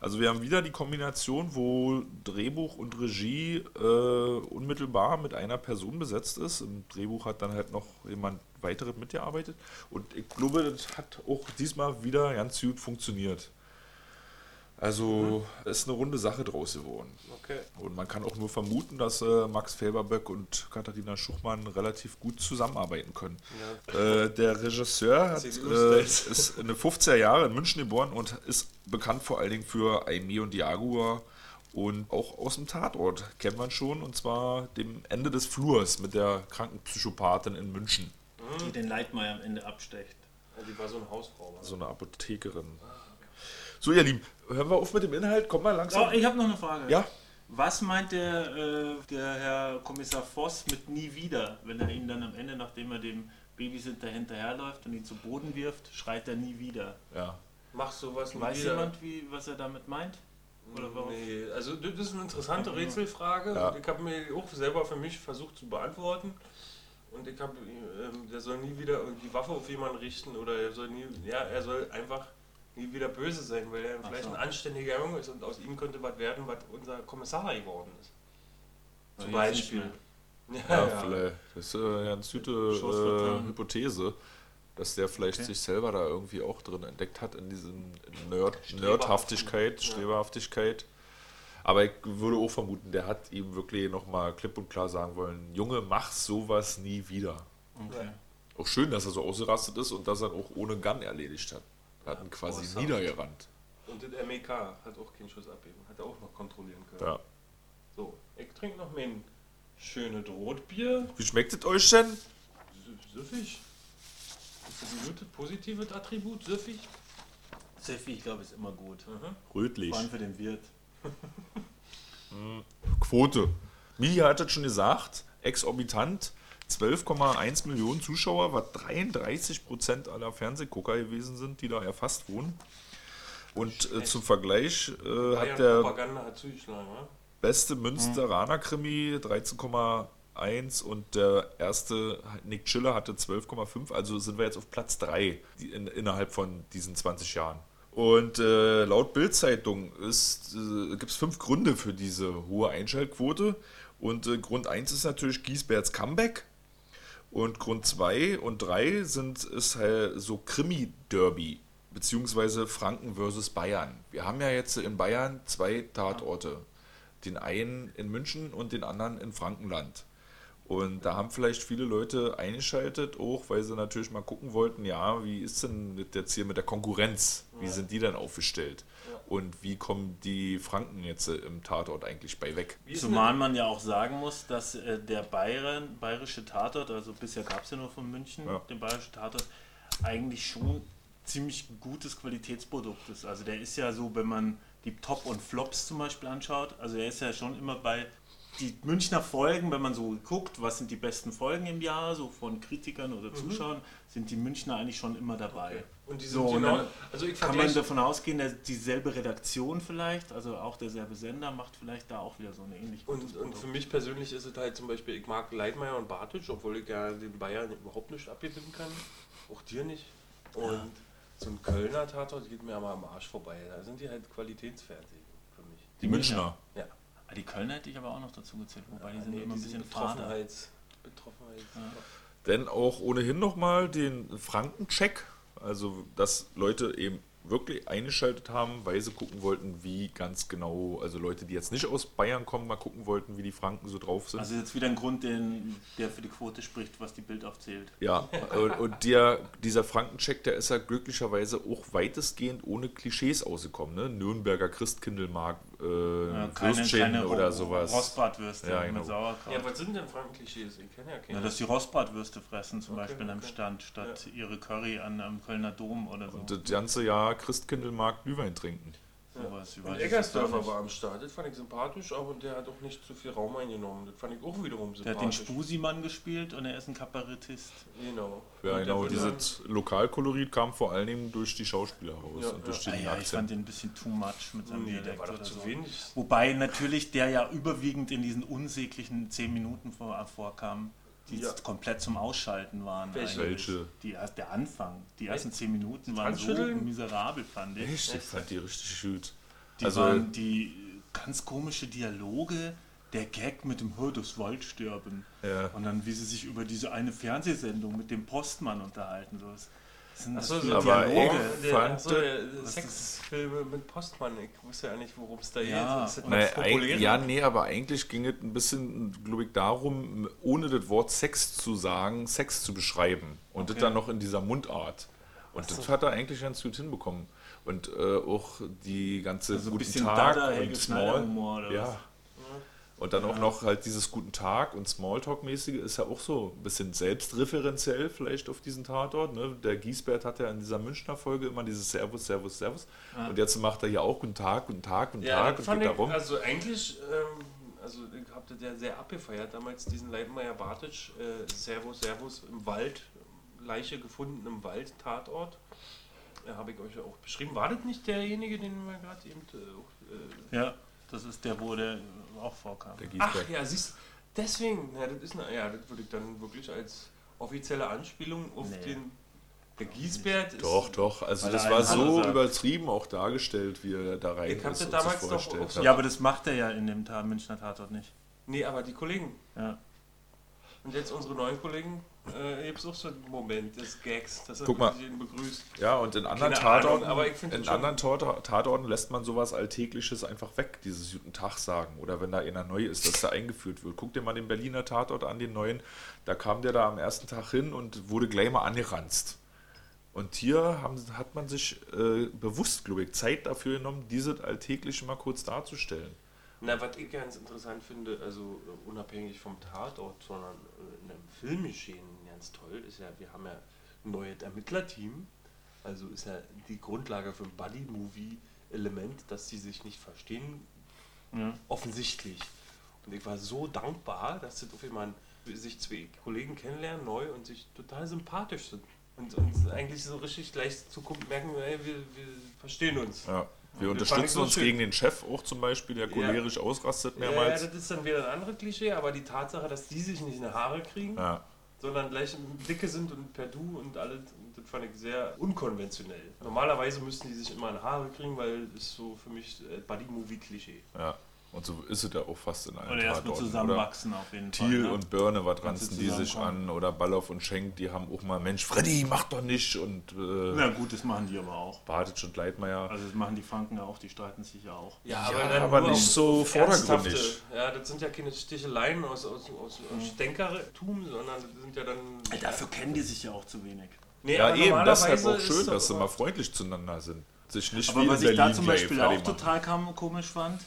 Also wir haben wieder die Kombination, wo Drehbuch und Regie äh, unmittelbar mit einer Person besetzt ist. Im Drehbuch hat dann halt noch jemand weiteres mitgearbeitet. Und ich glaube, das hat auch diesmal wieder ganz gut funktioniert. Also es ist eine runde Sache draus geworden. Okay. Und man kann auch nur vermuten, dass äh, Max Felberböck und Katharina Schuchmann relativ gut zusammenarbeiten können. Äh, der Regisseur hat, äh, ist in den 50er Jahren in München geboren und ist bekannt vor allen Dingen für Aimee und Jaguar und auch aus dem Tatort kennt man schon und zwar dem Ende des Flurs mit der kranken Psychopathin in München. die den Leitmeier am Ende abstecht. Ja, die war so eine Hausfrau. So eine Apothekerin. So, ihr Lieben, hören wir auf mit dem Inhalt. Komm mal langsam. Oh, ich habe noch eine Frage. Ja, Was meint der, äh, der Herr Kommissar Voss mit nie wieder, wenn er ihn dann am Ende, nachdem er dem Babysitter hinterherläuft und ihn zu Boden wirft, schreit er nie wieder? ja. Machst sowas nie Weiß wieder? jemand, wie, was er damit meint? Oder warum? Nee, also das ist eine interessante Rätselfrage. Ja. Und ich habe mir auch selber für mich versucht zu beantworten. Und ich habe, ähm, der soll nie wieder die Waffe auf jemanden richten oder er soll nie, ja, er soll einfach nie wieder böse sein, weil er Ach vielleicht so. ein anständiger Junge ist und aus ihm könnte was werden, was unser Kommissar geworden ist. Zum Ja, Beispiel. nicht Ja, vielleicht. Das ist äh, eine ganz gute äh. Hypothese, dass der vielleicht Okay. sich selber da irgendwie auch drin entdeckt hat in diesen Nerd. Nerdhaftigkeit, Ja. Streberhaftigkeit. Aber ich würde auch vermuten, der hat ihm wirklich nochmal klipp und klar sagen wollen, Junge, mach sowas nie wieder. Okay. Auch schön, dass er so ausgerastet ist und dass er auch ohne Gun erledigt hat. Hat ihn quasi awesome. niedergerannt. Und das MEK hat auch keinen Schuss abgeben, hat er auch noch kontrollieren können. Ja. So, ich trinke noch mein schönes Rotbier. Wie schmeckt es euch denn? Sü- Süffig. Ist das ein gutes, positives Attribut? Süffig? Seffi, ich glaube, ist immer gut. Mhm. Rötlich. Vor allem für den Wirt. Quote. Mili hat es schon gesagt, exorbitant. 12,1 Millionen Zuschauer, was 33 Prozent aller Fernsehgucker gewesen sind, die da erfasst wurden. Und äh, zum Vergleich äh, hat der beste Münsteraner Krimi 13,1 und der erste Nick Chiller hatte 12,5. Also sind wir jetzt auf Platz 3 die- in, innerhalb von diesen 20 Jahren. Und äh, laut Bild-Zeitung äh, gibt es fünf Gründe für diese hohe Einschaltquote. Und äh, Grund 1 ist natürlich Giesberts Comeback. Und Grund 2 und 3 sind ist halt so Krimi-Derby, beziehungsweise Franken versus Bayern. Wir haben ja jetzt in Bayern zwei Tatorte. Den einen in München und den anderen in Frankenland. Und da haben vielleicht viele Leute eingeschaltet, auch weil sie natürlich mal gucken wollten, ja, wie ist denn jetzt hier mit der Konkurrenz? Wie sind die denn aufgestellt? Und wie kommen die Franken jetzt äh, im Tatort eigentlich bei weg? Zumal man ja auch sagen muss, dass äh, der Bayern, bayerische Tatort, also bisher gab es ja nur von München, Ja. den bayerischen Tatort, eigentlich schon ziemlich gutes Qualitätsprodukt ist. Also der ist ja so, wenn man die Top und Flops zum Beispiel anschaut, also er ist ja schon immer bei die Münchner Folgen, wenn man so guckt, was sind die besten Folgen im Jahr, so von Kritikern oder Zuschauern, sind die Münchner eigentlich schon immer dabei. Und die sind So, genau, also ich Kann man davon ausgehen, dass dieselbe Redaktion vielleicht, also auch derselbe Sender, macht vielleicht da auch wieder so eine ähnliche. und, und für mich persönlich ist es halt zum Beispiel, ich mag Leitmeier und Bartisch, obwohl ich ja den Bayern überhaupt nicht abgewinnen kann. Auch dir nicht. Und so ein Kölner Tatort geht mir aber am Arsch vorbei. Da sind die halt Qualitätsfernsehen für mich. Die Münchner. Ja. Ah, die Kölner hätte ich aber auch noch dazu gezählt, wobei die sind Nee, immer ein die sind bisschen. Betroffenheits, Betroffenheits. Denn auch ohnehin nochmal den Frankencheck, also dass Leute eben wirklich eingeschaltet haben, weil sie gucken wollten, wie ganz genau, also Leute, die jetzt nicht aus Bayern kommen, mal gucken wollten, wie die Franken so drauf sind. Also jetzt wieder ein Grund, den, der für die Quote spricht, was die Bild aufzählt. Ja, und, und der, dieser Frankencheck, der ist ja glücklicherweise auch weitestgehend ohne Klischees ausgekommen. Ne? Nürnberger Christkindlmarkt, äh, Ja, keine, Würstchen keine oder Ro- sowas. Rostbratwürste Ja, genau. mit Sauerkraut. Ja, was sind denn Frankenklischees? Ich kenne ja keine. Ja, dass die Rostbratwürste fressen, zum Okay, Beispiel am okay. Stand, statt ihre Curry an, am Kölner Dom oder so. Und das ganze Jahr Christkindlmarkt Glühwein trinken. Sowas. Ich Und Eggersdörfer war am Start, das fand ich sympathisch, und der hat auch nicht zu viel Raum eingenommen. Das fand ich auch wiederum Der hat den sympathisch. Spusimann gespielt und er ist ein Kabarettist. Genau. Ja, Und genau. Dieses Lokalkolorit kam vor allen Dingen durch die Schauspieler raus Ja, und durch ja. den Ah, ja, ich fand den ein bisschen too much mit seinem Nee, Dialekt war doch oder zu so. wenig. Wobei natürlich der ja überwiegend in diesen unsäglichen 10 Minuten vor, vorkam, die Ja. komplett zum Ausschalten waren. Welche? eigentlich. Welche? Die erst, der Anfang. Die ersten Echt? 10 Minuten waren so miserabel, fand ich. Echt? Ich fand die richtig gut. Die Also- waren die ganz komische Dialoge, der Gag mit dem Hör das Waldsterben. Ja. Und dann, wie sie sich über diese eine Fernsehsendung mit dem Postmann unterhalten. So. Das Achso, so aber Dialoge. ich- der, fand- achso, Sexfilme mit Postmann. Ich wusste ja nicht, worum es da Ja, geht. Das Naja, ja, nee, aber eigentlich ging es ein bisschen, glaube ich, darum, ohne das Wort Sex zu sagen, Sex zu beschreiben. Und das Okay. dann noch in dieser Mundart. Und das hat er eigentlich ganz gut hinbekommen. Und äh, auch die ganze Also ein Guten bisschen Tag Dada, und Small. Schneider-Humor oder ja. was? Und dann auch noch halt dieses Guten Tag und Smalltalk-mäßige ist ja auch so ein bisschen selbstreferenziell vielleicht auf diesen Tatort. Ne? Der Giesbert hat ja in dieser Münchner Folge immer dieses Servus, Servus, Servus. Und jetzt macht er hier auch Guten Tag, Guten Tag, Guten Ja, Tag und geht ich, darum. also eigentlich, ähm, also ich hab das ja sehr abgefeiert damals, diesen Leitmeier Bartitsch, äh, Servus, Servus im Wald, Leiche gefunden im Wald, Tatort. Ja, habe ich euch ja auch beschrieben. War das nicht derjenige, den wir gerade eben äh, äh, Ja, das ist der, wo der auch vorkam. Der Ach ja, siehst deswegen, ja, das ist eine, ja, das würde ich dann wirklich als offizielle Anspielung auf Nee. den der Giesbert ist. Doch, doch. Also das war so sagt. übertrieben auch dargestellt, wie er da rein Ich ist das und damals doch so- hat. Ja, aber das macht er ja in dem Münchner Tatort nicht. Nee, aber die Kollegen. Ja. Und jetzt unsere neuen Kollegen, äh, auch so einen Moment des Gags, dass er Guck mal. jeden begrüßt. Ja, und in anderen Keine Ahnung, Tatorten, find in anderen Tat- Tatorten lässt man sowas Alltägliches einfach weg, dieses Guten Tag sagen. Oder wenn da einer neu ist, dass der eingeführt wird. Guck dir mal den Berliner Tatort an, den neuen. Da kam der da am ersten Tag hin und wurde gleich mal angeranzt. Und hier haben, hat man sich äh, bewusst, glaube ich, Zeit dafür genommen, dieses Alltägliche mal kurz darzustellen. Na, was ich ganz interessant finde, also äh, unabhängig vom Tatort, sondern äh, in einem Filmgeschehen ganz toll, ist ja, wir haben ja ein neues Ermittlerteam. Also ist ja die Grundlage für ein Buddy-Movie-Element, dass sie sich nicht verstehen, Ja. offensichtlich. Und ich war so dankbar, dass das auf einmal sich zwei Kollegen kennenlernen, neu und sich total sympathisch sind. Und, und eigentlich so richtig gleich Zukunft merken, ey, wir, wir verstehen uns. Ja. Wir unterstützen uns schön. gegen den Chef auch zum Beispiel, der cholerisch ausrastet Ja, ja, mehrmals. das ist dann wieder ein anderes Klischee, aber die Tatsache, dass die sich nicht in die Haare kriegen, Ja. sondern gleich dicke sind und per Du und alles, das fand ich sehr unkonventionell. Normalerweise müssten die sich immer in die Haare kriegen, weil das ist so für mich äh, Buddy-Movie-Klischee. ja. Und so ist es ja auch fast in allen Oder erstmal zusammenwachsen auf jeden Fall. Thiel ne? und Börne, was ranzen die sich an? Oder Ballauf und Schenk, die haben auch mal, Mensch, Freddy, mach doch nicht. Und äh, Na gut, das machen die aber auch. Bartic und Leitmeier. Also das machen die Franken ja auch, die streiten sich ja auch. Ja, Ja, aber nicht so vordergründig. Ja, das sind ja keine Sticheleien aus, aus, aus, aus Stänkertum, sondern das sind ja dann. Dafür kennen die sich ja auch zu wenig. Nee, ja, aber eben, deshalb normalerweise auch schön, ist dass sie mal freundlich zueinander sind. Sich nicht Aber wie was in ich da zum Beispiel auch machen. total kam, komisch fand,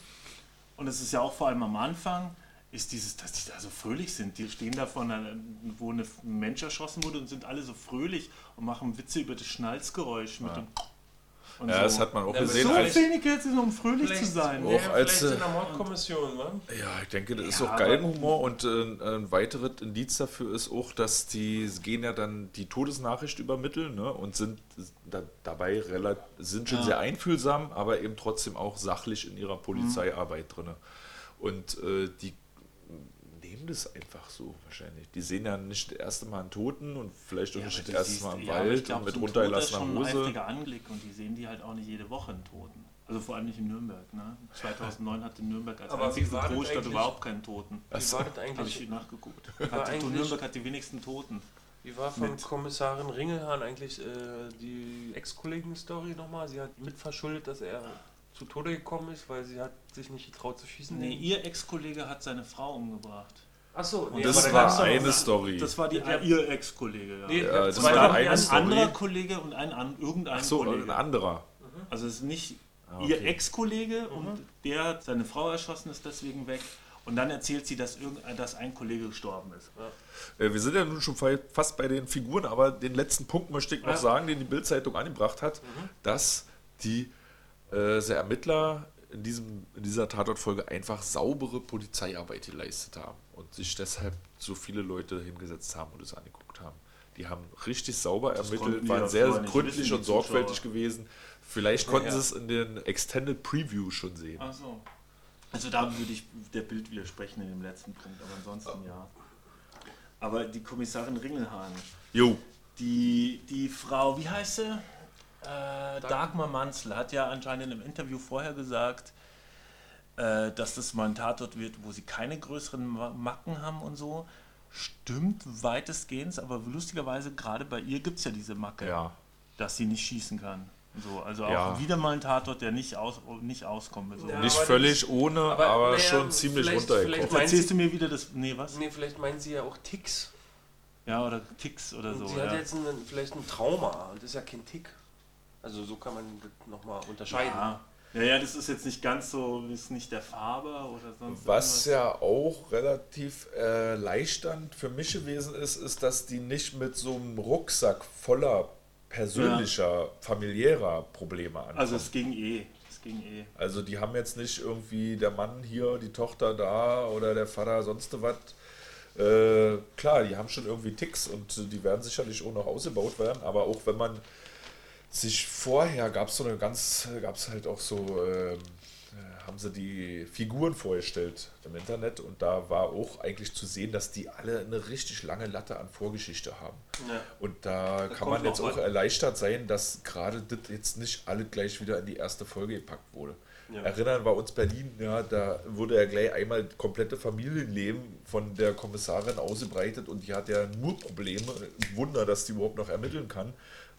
und es ist ja auch vor allem am Anfang, ist dieses, dass die da so fröhlich sind. Die stehen da vor einer, wo ein Mensch erschossen wurde und sind alle so fröhlich und machen Witze über das Schnalzgeräusch mit dem Und Ja, so. das hat man auch Ja, gesehen. so wenig jetzt, um fröhlich zu sein. Auch ja, als, vielleicht äh, in der Mordkommission, wa? ja, ich denke, das ist auch Galgenhumor und äh, ein weiteres Indiz dafür ist auch, dass die gehen ja dann die Todesnachricht übermitteln ne, und sind da, dabei relativ, sind schon Ja. sehr einfühlsam, aber eben trotzdem auch sachlich in ihrer Polizeiarbeit Mhm. drin. Und äh, die nehmen das einfach so wahrscheinlich. Die sehen ja nicht das erste Mal einen Toten und vielleicht auch Ja, nicht das erste Mal im ja, Wald glaub, und mit runtergelassener Toter ist schon ein Hose. heftiger Anblick und die sehen die halt auch nicht jede Woche einen Toten. Also vor allem nicht in Nürnberg. Ne? 2009 hatte Nürnberg als Aber einzige das Großstadt überhaupt keinen Toten. Wie war das Habe eigentlich? ich nachgeguckt. Hat, eigentlich- Nürnberg hat die wenigsten Toten. Wie war von Mit- Kommissarin Ringelhahn eigentlich äh, die Ex-Kollegen-Story nochmal? Sie hat mitverschuldet, dass er zu Tode gekommen ist, weil sie hat sich nicht getraut zu schießen. Nee, ihr Ex-Kollege hat seine Frau umgebracht. Achso, nee, Das war eine Story. Das war die, Ja. ihr Ex-Kollege. Ja. Nee, Ja, das zwei war war eine ein Story. anderer Kollege und ein an, irgendein Ach so, Kollege. ein anderer. Also es ist nicht Ah, ihr okay. Ex-Kollege und der hat seine Frau erschossen, ist deswegen weg. Und dann erzählt sie, dass, irgendein, dass ein Kollege gestorben ist. Äh, Wir sind ja nun schon fa- fast bei den Figuren, aber den letzten Punkt möchte ich noch Ja. sagen, den die Bildzeitung angebracht hat, dass die äh, der Ermittler in, diesem, in dieser Tatortfolge einfach saubere Polizeiarbeit geleistet haben und sich deshalb so viele Leute hingesetzt haben und es angeguckt haben. Die haben richtig sauber konnten ermittelt, waren ja sehr gründlich und sorgfältig Zuschauer. gewesen. Vielleicht konnten Ja. sie es in den Extended Preview schon sehen. Ach so. Also da würde ich der Bild widersprechen in dem letzten Punkt, aber ansonsten ja. Aber die Kommissarin Ringelhahn, Jo, die, die Frau, wie heißt sie? Äh, Dagmar Manzel hat ja anscheinend in einem Interview vorher gesagt, äh, dass das mal ein Tatort wird, wo sie keine größeren Ma- Macken haben und so. Stimmt weitestgehend, aber lustigerweise gerade bei ihr gibt es ja diese Macke, ja. dass sie nicht schießen kann. So, also auch Ja. wieder mal ein Tatort, der nicht, aus, nicht auskommt. So. Ja, Nicht völlig das- ohne, aber, aber, naja, schon ziemlich runtergekommen. vielleicht- Jetzt erzählst du mir wieder das. Nee, was? Nee, vielleicht meinen sie ja auch Ticks. Ja, oder Ticks oder Und so. sie hat ja. jetzt einen, vielleicht ein Trauma und das ist ja kein Tick. Also so kann man das nochmal unterscheiden. Ja. ja, ja, das ist jetzt nicht ganz so, ist nicht der Farbe oder sonst Was ja auch relativ äh, für mich gewesen ist, ist, dass die nicht mit so einem Rucksack voller persönlicher, familiärer Probleme ankommen. Also es ging eh. Es ging eh. Also die haben jetzt nicht irgendwie der Mann hier, die Tochter da oder der Vater sonst was. Äh, klar, die haben schon irgendwie Ticks und die werden sicherlich auch noch ausgebaut werden, aber auch wenn man sich vorher gab es so eine ganz, gab es halt auch so, ähm, äh, haben sie die Figuren vorgestellt im Internet und da war auch eigentlich zu sehen, dass die alle eine richtig lange Latte an Vorgeschichte haben. Ja. Und da kann kommt man jetzt auch was. erleichtert sein, dass gerade das jetzt nicht alle gleich wieder in die erste Folge gepackt wurde. Ja. Erinnern wir uns Berlin, ja, da wurde ja gleich einmal das komplette Familienleben von der Kommissarin ausgebreitet und die hat ja nur Probleme. Wunder, dass die überhaupt noch ermitteln kann.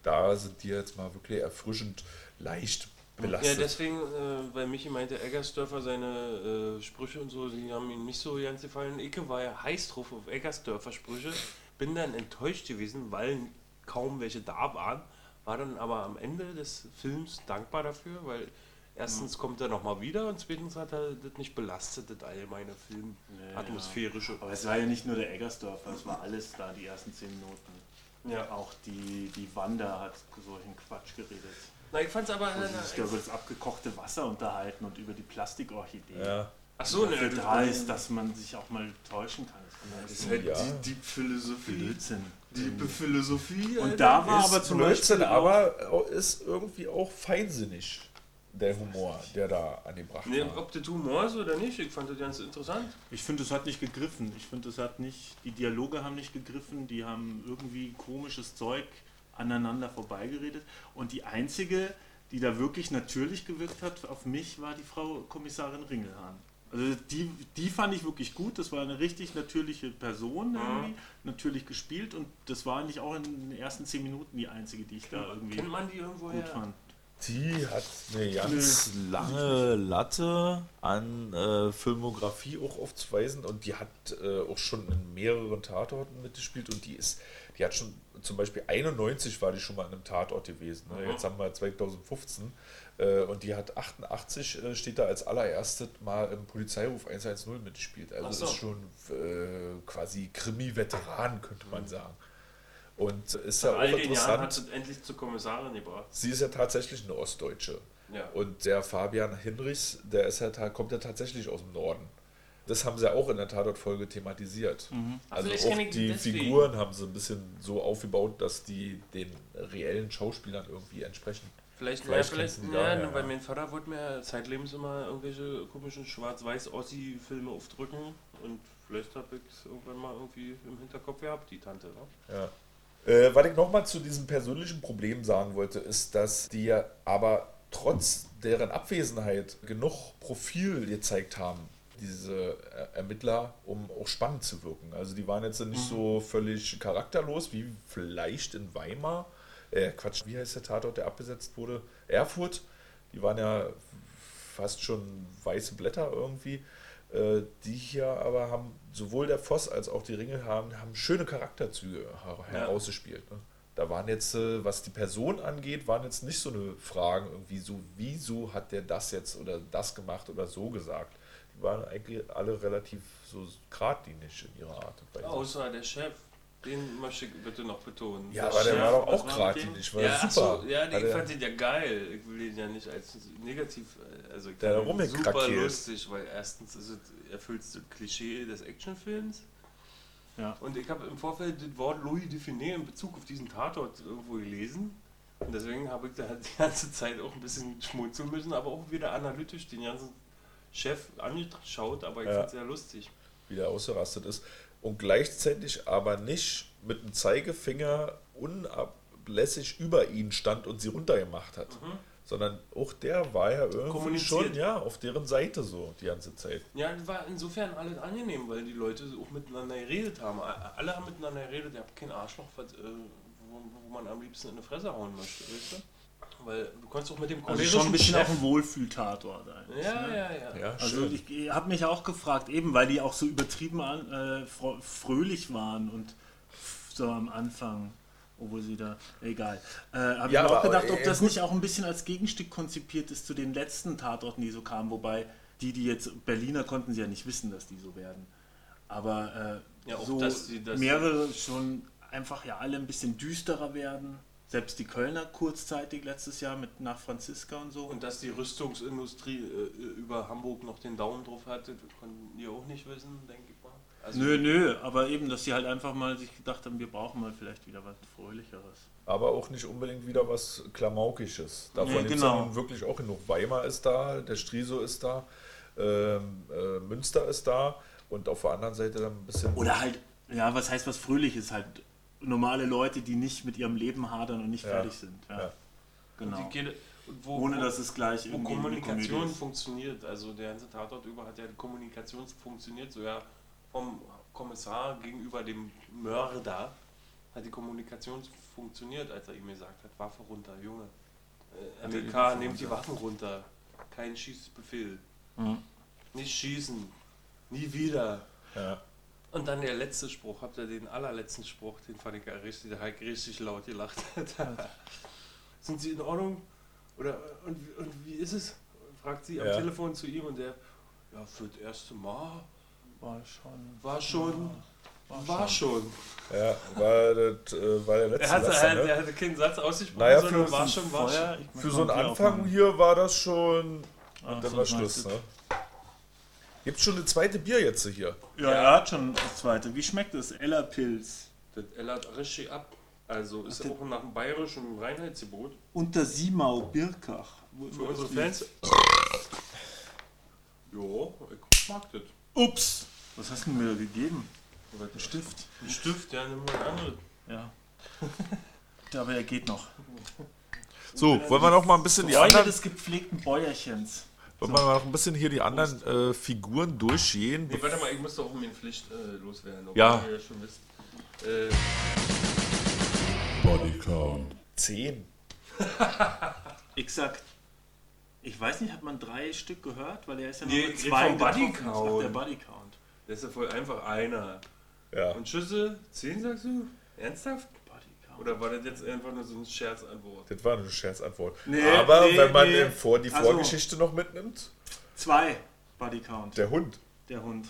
Da sind die jetzt mal wirklich erfrischend leicht Ja, belastet. deswegen, äh, weil Michi meinte, Eggersdörfer, seine äh, Sprüche und so, die haben ihm nicht so ganz gefallen. Icke war ja heiß drauf auf Eggersdörfer Sprüche. Bin dann enttäuscht gewesen, weil kaum welche da waren. War dann aber am Ende des Films dankbar dafür, weil erstens kommt er nochmal wieder und zweitens hat er das nicht belastet, das allgemeine Film, Ja, atmosphärische. Aber es war ja nicht nur der Eggersdorfer, es war alles da, die ersten zehn Minuten. Ja. Auch die, die Wanda hat solchen Quatsch geredet. Na, ich fand's aber. Sie sich da über das abgekochte Wasser unterhalten und über die Plastikorchidee. ja. Achso, Dafür ne, da ist, dass man sich auch mal täuschen kann. Das das ist halt Ja. die Deep Philosophie. Blödsinn. Diepe Philosophie. Und da war Ist aber zum Blödsinn, Beispiel auch- aber ist irgendwie auch feinsinnig, der Humor, der da angebracht Nee, war. ob das Humor ist oder nicht, ich fand das ganz interessant. Ich finde, es hat nicht gegriffen. Ich finde, es hat nicht, die Dialoge haben nicht gegriffen, die haben irgendwie komisches Zeug aneinander vorbeigeredet. Und die einzige, die da wirklich natürlich gewirkt hat auf mich, war die Frau Kommissarin Ringelhahn. Also die, die fand ich wirklich gut. Das war eine richtig natürliche Person, irgendwie, natürlich gespielt. Und das war eigentlich auch in den ersten zehn Minuten die einzige, die ich da irgendwie Kennt man die irgendwo gut her? fand. Die hat eine ganz lange Latte an äh, Filmografie auch aufzuweisen und die hat äh, auch schon in mehreren Tatorten mitgespielt und die ist, die hat schon zum Beispiel 91 war die schon mal in einem Tatort gewesen. Ne? Jetzt haben wir 2015 äh, und die hat 88 äh, steht da als allererstes mal im Polizeiruf 110 mitgespielt. Also so. ist schon äh, quasi Krimi-Veteran, könnte man sagen. Und ist ja Nach auch all den Jahren hat es endlich zur Kommissarin gebracht. Sie ist ja tatsächlich eine Ostdeutsche. Ja. Und der Fabian Hinrichs, der ist ja, kommt ja tatsächlich aus dem Norden. Das haben sie auch in der Tatort-Folge thematisiert. Ach, Also vielleicht auch kann ich die deswegen. Figuren haben sie ein bisschen so aufgebaut, dass die den reellen Schauspielern irgendwie entsprechen. Vielleicht, Vielleicht ja, vielleicht ja, daher, weil ja. mein Vater wollte mir zeitlebens immer irgendwelche komischen Schwarz-Weiß-Ossi-Filme aufdrücken und vielleicht habe ich es irgendwann mal irgendwie im Hinterkopf gehabt, die Tante. Ne? Ja. Äh, was ich nochmal zu diesem persönlichen Problem sagen wollte, ist, dass die ja aber trotz deren Abwesenheit genug Profil gezeigt haben, diese äh, Ermittler, um auch spannend zu wirken. Also die waren jetzt nicht so völlig charakterlos wie vielleicht in Weimar. Äh, Quatsch, wie heißt der Tatort, der abgesetzt wurde? Erfurt. Die waren ja fast schon weiße Blätter irgendwie. Äh, die hier aber haben, sowohl der Voss als auch die Ringel haben, haben schöne Charakterzüge her herausgespielt. Ne? Da waren jetzt, äh, was die Person angeht, waren jetzt nicht so eine Fragen irgendwie so, wieso hat der das jetzt oder das gemacht oder so gesagt. Die waren eigentlich alle relativ so geradlinig in ihrer Art. Außer der Chef, den möchte ich bitte noch betonen. ja, aber der war doch auch geradlinig, war Ja, super. so, ja, Hat ich er- fand den ja geil. Ich will den ja nicht als negativ, äh, also ich Der fand super lustig, weil erstens ist es erfüllt das Klischee des Actionfilms. Ja. Und ich habe im Vorfeld das Wort Louis Define in Bezug auf diesen Tatort irgendwo gelesen. Und deswegen habe ich da die ganze Zeit auch ein bisschen schmunzeln müssen, aber auch wieder analytisch den ganzen Chef angeschaut, aber ich Ja. fand es sehr lustig. wie der ausgerastet ist. Und gleichzeitig aber nicht mit dem Zeigefinger unablässig über ihn stand und sie runtergemacht hat. Sondern auch der war ja irgendwie Mhm. Schon ja, auf deren Seite so die ganze Zeit. Ja, das war insofern alles angenehm, weil die Leute auch miteinander geredet haben. Alle haben miteinander geredet, ihr habt kein Arschloch, was, äh, wo, wo man am liebsten in eine Fresse hauen möchte, weißt du? Weil du kannst auch mit dem Also cholerischen schon ein bisschen Chef... auch ein Wohlfühltatort eigentlich. ja, ne? ja, ja, Ja, Also schön. ich habe mich auch gefragt, eben weil die auch so übertrieben an, äh, fröhlich waren und so am Anfang, obwohl sie da, egal. Äh, habe Ja, ich mir auch aber, gedacht, ob äh, das nicht auch ein bisschen als Gegenstück konzipiert ist zu den letzten Tatorten, die so kamen, wobei die, die jetzt Berliner konnten sie ja nicht wissen, dass die so werden. Aber äh, Ja, auch, so dass die- dass- mehrere schon einfach ja alle ein bisschen düsterer werden. Selbst die Kölner kurzzeitig letztes Jahr mit nach Franziska und so. Und dass die Rüstungsindustrie äh, über Hamburg noch den Daumen drauf hatte, konnten die auch nicht wissen, denke ich mal. Also, Nö, nö, aber eben, dass sie halt einfach mal sich gedacht haben, wir brauchen mal vielleicht wieder was Fröhlicheres. Aber auch nicht unbedingt wieder was Klamaukisches. Davon Nee, gibt's genau. nun wirklich auch genug. Weimar ist da, der Striso ist da, ähm, äh, Münster ist da und auf der anderen Seite dann ein bisschen. Oder halt, ja, was heißt was Fröhliches? Halt normale Leute, die nicht mit ihrem Leben hadern und nicht Ja. fertig sind. Ja, genau. wo, Ohne wo, dass es gleich wo irgendwie eine Kommunikation funktioniert. Also der ganze Tatort über hat ja die Kommunikation funktioniert, so ja vom Kommissar gegenüber dem Mörder hat die Kommunikation funktioniert, als er ihm gesagt hat, Waffe runter, Junge. Äh, MLK, nehmt die? Waffen runter. Kein Schießbefehl. Mhm. Nicht schießen. Nie wieder. Ja. Und dann der letzte Spruch, habt ihr den allerletzten Spruch, den fand ich richtig, der hat richtig laut gelacht. Sind Sie in Ordnung? Oder und, und wie ist es? Fragt sie am Ja. Telefon zu ihm und der, ja, für das erste Mal War schon. war schon, War war schon. Ja, war, das, äh, war der letzte Er hatte, Satz, halt, ne? er hatte keinen Satz ausgesprochen, Naja, sondern für- war schon, war schon. Für so einen Anfang hier war das schon. Ach Und dann so, war Schluss, ne? Gibt schon eine zweite Bier jetzt hier. Ja, er hat schon das zweite. Wie schmeckt es? Ella Pilz. Das ällert richtig ab. Also ist Ach, auch nach dem bayerischen Reinheitsgebot. Unter Simau Birkach. Für unsere Fans. Jo, ich mag das. Ups! Was hast du mir da gegeben? Ein Stift. Ein Stift, ja, nimm mal ein anderes. Ja. Aber er geht noch. So, wollen wir noch mal ein bisschen die anderen, des gepflegten Bäuerchens. Wollen wir noch ein bisschen hier die anderen äh, Figuren durchgehen? Nee, warte mal, ich muss doch um meine Pflicht äh, loswerden. obwohl Ja. ihr ja schon wisst. Äh, Bodycount. Zehn. Ich sag, ich weiß nicht, hat man drei Stück gehört? Weil er ist ja Nee, nur mit zwei vom. Bodycount. Der Bodycount. das ist ja voll einfach einer. Ja. Und Schüsse? Zehn sagst du? Ernsthaft? Oder war das jetzt einfach nur so ein Scherzantwort? Das war eine Scherzantwort. Nee, Aber nee, wenn man nee. vor die Ach so. Vorgeschichte noch mitnimmt, Zwei Bodycount. der Hund. Der Hund.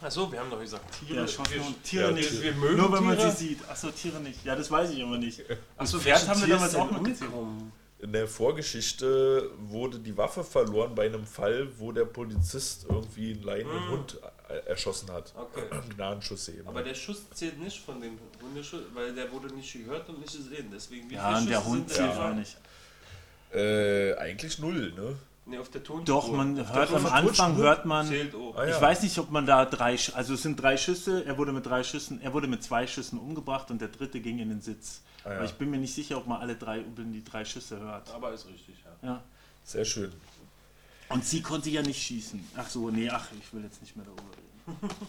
Achso, wir haben doch gesagt, Tiere. Ja, schon wir, nur Tiere ja, nicht. Wir, wir mögen Nur wenn man Tiere. sie sieht. Achso, Tiere nicht. Ja, das weiß ich aber nicht. Achso, Pferd haben wir damals auch mitgekommen. In der Vorgeschichte wurde die Waffe verloren bei einem Fall, wo der Polizist irgendwie einen leidenden Hund äh, erschossen hat. Okay. Gnadenschuss eben. Aber der Schuss zählt nicht von dem Hundeschuss, weil der wurde nicht gehört und nicht gesehen. Deswegen, wie Ja, viele und der Schüsse Hund sind zählt auch da? nicht. äh, eigentlich null, ne? Nee, auf der Tonspur. Doch, man hört Tonspur- am Anfang Tonspur hört man. zählt auch. Ah, ja. Ich weiß nicht, ob man da drei, also es sind drei Schüsse, er wurde mit drei Schüssen, er wurde mit zwei Schüssen umgebracht und der dritte ging in den Sitz. Ah, ja. Aber ich bin mir nicht sicher, ob man alle drei, ob man die drei Schüsse hört. Aber ist richtig, ja. Ja. Sehr schön. Und sie konnte ja nicht schießen. Ach so, nee, ach, ich will jetzt nicht mehr darüber reden.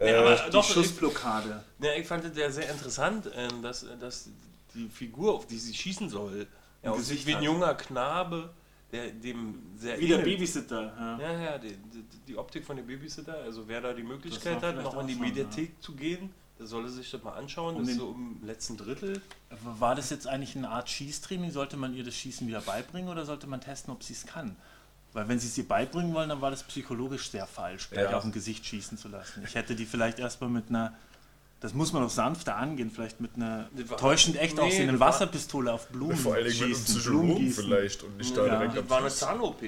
Nee, Äh, aber Die doch, ich, Schussblockade. nee, ich fand es ja sehr interessant, ähm, dass, dass die Figur, auf die sie schießen soll, ja, Ein Gesicht wie ein junger Knabe, der dem sehr Wie der ähnelt. Babysitter. Ja. Ja, ja, die, die, die Optik von dem Babysitter, also wer da die Möglichkeit hat, noch in die Mediathek zu gehen, solle sich das mal anschauen. Um das ist den- so im letzten Drittel. War das jetzt eigentlich eine Art Schießtraining? Sollte man ihr das Schießen wieder beibringen oder sollte man testen, ob sie es kann? Weil wenn sie es ihr beibringen wollen, dann war das psychologisch sehr falsch, gleich Ja. auf dem Gesicht schießen zu lassen. Ich hätte die vielleicht erstmal mit einer, das muss man noch sanfter angehen, vielleicht mit einer war- täuschend echt Nee, aussehenden Wasserpistole auf Blumen Vor allen Dingen mit einem schießen, Psychologen vielleicht und nicht da Ja. direkt Das am war eine. Zahn-OP.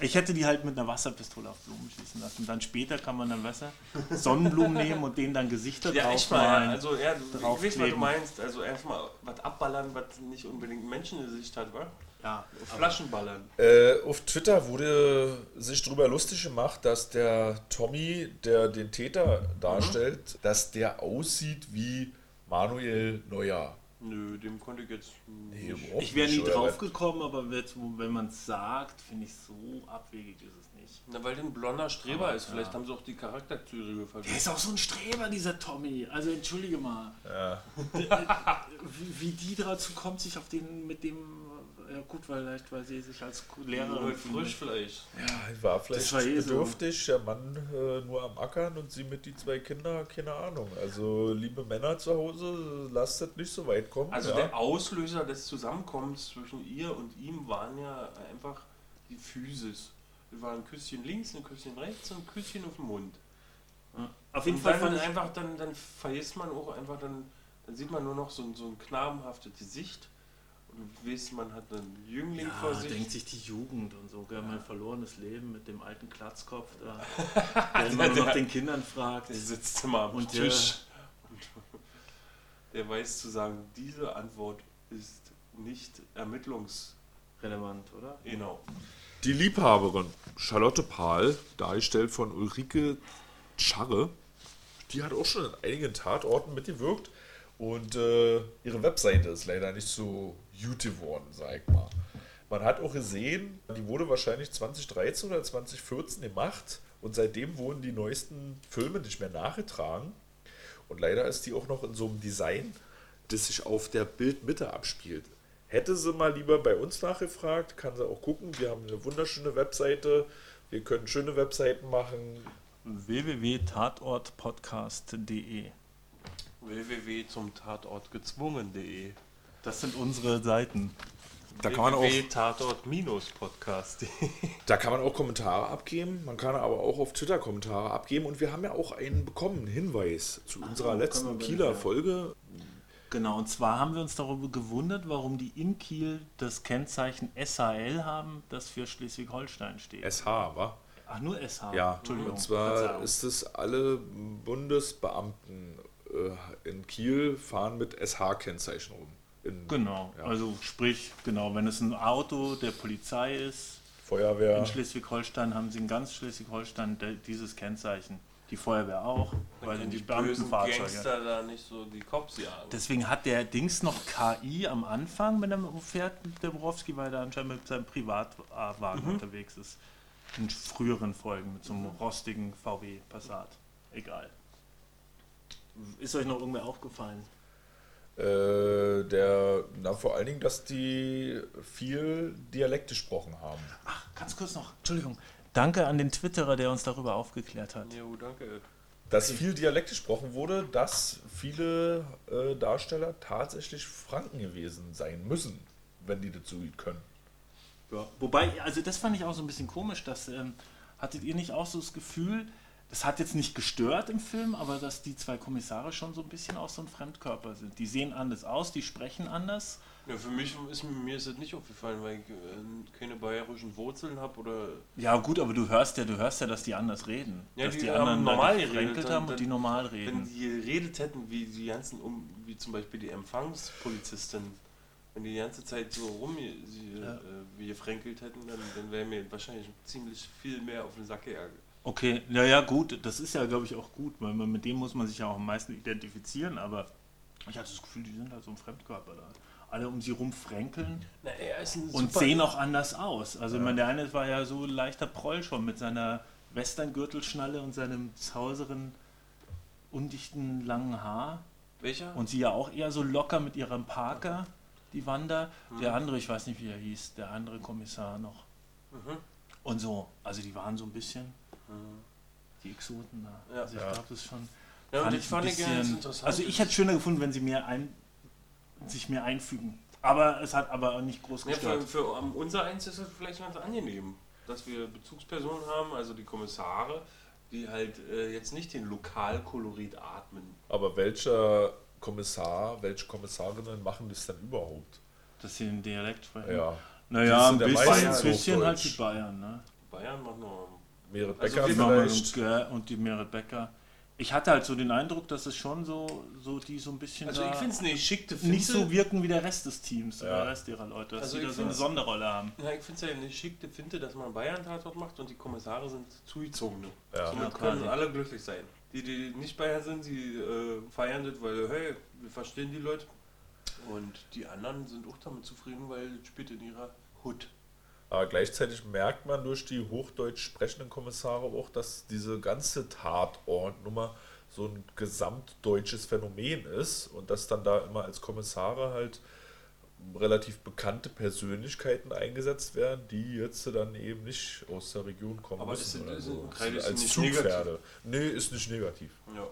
Ich hätte die halt mit einer Wasserpistole auf Blumen schießen lassen. Dann später kann man dann besser Sonnenblumen nehmen und denen dann Gesichter Ja, drauf malen. Also, ja, du, ich weiß, was du meinst. Also, erstmal was abballern, was nicht unbedingt Menschengesicht hat, wa? ja, Flaschen ballern. Äh, auf Twitter wurde sich darüber lustig gemacht, dass der Tommy, der den Täter darstellt, dass der aussieht wie Manuel Neuer. Nö, dem konnte ich jetzt. Nee, nicht. Ich wäre nie drauf gekommen, aber jetzt, wenn man es sagt, finde ich so abwegig ist es nicht. Na, weil der ein blonder Streber Aber, ist. Vielleicht ja. haben sie auch die Charakterzüge Der vergessen. ist auch so ein Streber, dieser Tommy. Also entschuldige mal. Ja. Wie, wie die dazu kommt, sich auf den mit dem. Ja gut, vielleicht, weil sie sich als Lehrerin frisch vielleicht. Ja, war vielleicht war eh so. bedürftig, der Mann äh, nur am Ackern und sie mit die zwei Kinder, keine Ahnung. Also liebe Männer zu Hause, lasst das nicht so weit kommen. Also ja. der Auslöser des Zusammenkommens zwischen ihr und ihm waren ja einfach die Physis. Es war ein Küsschen links, ein Küsschen rechts und ein Küsschen auf dem Mund. Auf jeden und Fall dann einfach, dann, dann vergisst man auch einfach, dann, dann sieht man nur noch so, ein- so ein knabenhaftes Gesicht weißt, man hat einen Jüngling vor ja, sich. denkt sich die Jugend und so, gell, mein verlorenes Leben mit dem alten Klatzkopf da, der immer nur nach den Kindern fragt. Der sitzt immer am Und Tisch und der weiß zu sagen, diese Antwort ist nicht ermittlungs... Relevant, oder? Genau. Die Liebhaberin Charlotte Pahl, dargestellt von Ulrike Scharre, die hat auch schon in einigen Tatorten mitgewirkt und äh, ihre Webseite ist leider nicht so gut geworden, sag ich mal. Man hat auch gesehen, die wurde wahrscheinlich 2013 oder 2014 gemacht und seitdem wurden die neuesten Filme nicht mehr nachgetragen. Und leider ist die auch noch in so einem Design, das sich auf der Bildmitte abspielt. Hätte sie mal lieber bei uns nachgefragt, kann sie auch gucken. Wir haben eine wunderschöne Webseite. Wir können schöne Webseiten machen. www.tatortpodcast.de www zum Tatort gezwungen.de Das sind unsere Seiten. Da kann man auch, Tatort-podcast. da kann man auch Kommentare abgeben. Man kann aber auch auf Twitter Kommentare abgeben. Und wir haben ja auch einen bekommen, einen Hinweis zu unserer können letzten Kieler. Folge. Genau, und zwar haben wir uns darüber gewundert, warum die in Kiel das Kennzeichen SHL haben, das für Schleswig-Holstein steht. SH, wa? Ach, nur SH. Ja, Entschuldigung. und zwar ist es alle Bundesbeamten äh, in Kiel fahren mit SH-Kennzeichen rum. In Genau, Ja. also sprich, genau, wenn es ein Auto der Polizei ist, Feuerwehr. in Schleswig-Holstein haben sie in ganz Schleswig-Holstein dieses Kennzeichen. Die Feuerwehr auch, weil Wenn sind die die Beamtenfahrzeuge. Gangster da nicht so die Cops jagen. Deswegen hat der Dings noch KI am Anfang, wenn er fährt, der Borowski, weil er anscheinend mit seinem Privatwagen Mhm. unterwegs ist. In früheren Folgen mit so einem rostigen VW Passat. Egal. Ist euch noch irgendwer aufgefallen? Äh, der, na, vor allen Dingen, dass die viel Dialekt gesprochen haben. Ach, ganz kurz noch, Entschuldigung. Danke an den Twitterer, der uns darüber aufgeklärt hat. Jo, danke. Dass viel Dialekt gesprochen wurde, dass viele äh, Darsteller tatsächlich Franken gewesen sein müssen, wenn die dazu können. Ja. Wobei, also das fand ich auch so ein bisschen komisch, dass ähm, hattet ihr nicht auch so das Gefühl, das hat jetzt nicht gestört im Film, aber dass die zwei Kommissare schon so ein bisschen auch so ein Fremdkörper sind. Die sehen anders aus, die sprechen anders. Ja, für mich ist mir ist das nicht aufgefallen, weil ich äh, keine bayerischen Wurzeln habe oder. Ja gut, aber du hörst ja, du hörst ja, dass die anders reden. Ja, dass die die, anderen normal geredet, haben und dann- die normal Wenn reden. die geredet hätten, wie die ganzen, um, wie zum Beispiel die Empfangspolizistin, wenn die die ganze Zeit so rum sie, Ja. äh, wie gefränkelt hätten, dann, dann wäre mir wahrscheinlich ziemlich viel mehr auf den Sack gegangen. Okay, ja, ja, gut, das ist ja, glaube ich, auch gut, weil man, mit dem muss man sich ja auch am meisten identifizieren, aber ich hatte das Gefühl, die sind halt so ein Fremdkörper da. Alle um sie rum fränkeln Na, er ist ein und super- sehen auch anders aus. Also ich meine, der eine war ja so ein leichter Proll schon mit seiner Westerngürtelschnalle und seinem sauseren, undichten, langen Haar. Welcher? Und sie ja auch eher so locker mit ihrem Parker, die Wanda. Der andere, ich weiß nicht, wie er hieß, der andere Kommissar noch. Mhm. Und so, also die waren so ein bisschen die Exoten da. Ja. also ich Ja. glaube, das ist schon. Ja, und ich fand ein ich ganz interessant. Also ich hätte es schöner gefunden, wenn sie mehr ein, sich mehr einfügen. Aber es hat aber nicht groß Ja, für, gestört. für um, unser eins ist es vielleicht ganz angenehm, dass wir Bezugspersonen haben, also die Kommissare, die halt äh, jetzt nicht den Lokalkolorit atmen. Aber welcher Kommissar, welche Kommissarinnen machen das denn überhaupt? Dass sie den Dialekt sprechen. Ja. Naja, ein bisschen, ein bisschen halt die Bayern, ne? Bayern macht noch. Merit Also Becker machen vielleicht. und, Ge- und die Merit Becker. Ich hatte halt so den Eindruck, dass es schon so, so die so ein bisschen Also da ich finde es eine geschickte nicht Finte. so wirken wie der Rest des Teams oder Ja. der Rest ihrer Leute, dass Also sie da so eine find's- Sonderrolle haben. Ja, ich finde es ja eine geschickte Finte, dass man Bayern-Tatort macht und die Kommissare sind zugezogene. Ja. Somit Ja, können quasi. alle glücklich sein. Die, die nicht Bayern sind, die äh, feiern das, weil, hey, wir verstehen die Leute. Und die anderen sind auch damit zufrieden, weil das spielt in ihrer Hut. Aber gleichzeitig merkt man durch die hochdeutsch sprechenden Kommissare auch, dass diese ganze Tatortnummer so ein gesamtdeutsches Phänomen ist und dass dann da immer als Kommissare halt relativ bekannte Persönlichkeiten eingesetzt werden, die jetzt dann eben nicht aus der Region kommen Aber müssen. ist- ist- Kreide ist als Zugpferde. Nee, ist nicht negativ. Ja.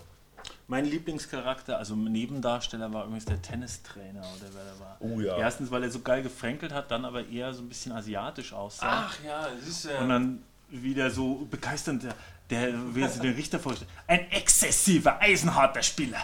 Mein Lieblingscharakter, also Nebendarsteller, war übrigens der Tennistrainer oder wer der war. Oh ja. Erstens, weil er so geil gefränkelt hat, dann aber eher so ein bisschen asiatisch aussah. Ach ja, siehst du ja. Und dann wieder so begeisternd, der, der wie er sich den Richter vorstellt. Ein exzessiver, eisenharter Spieler.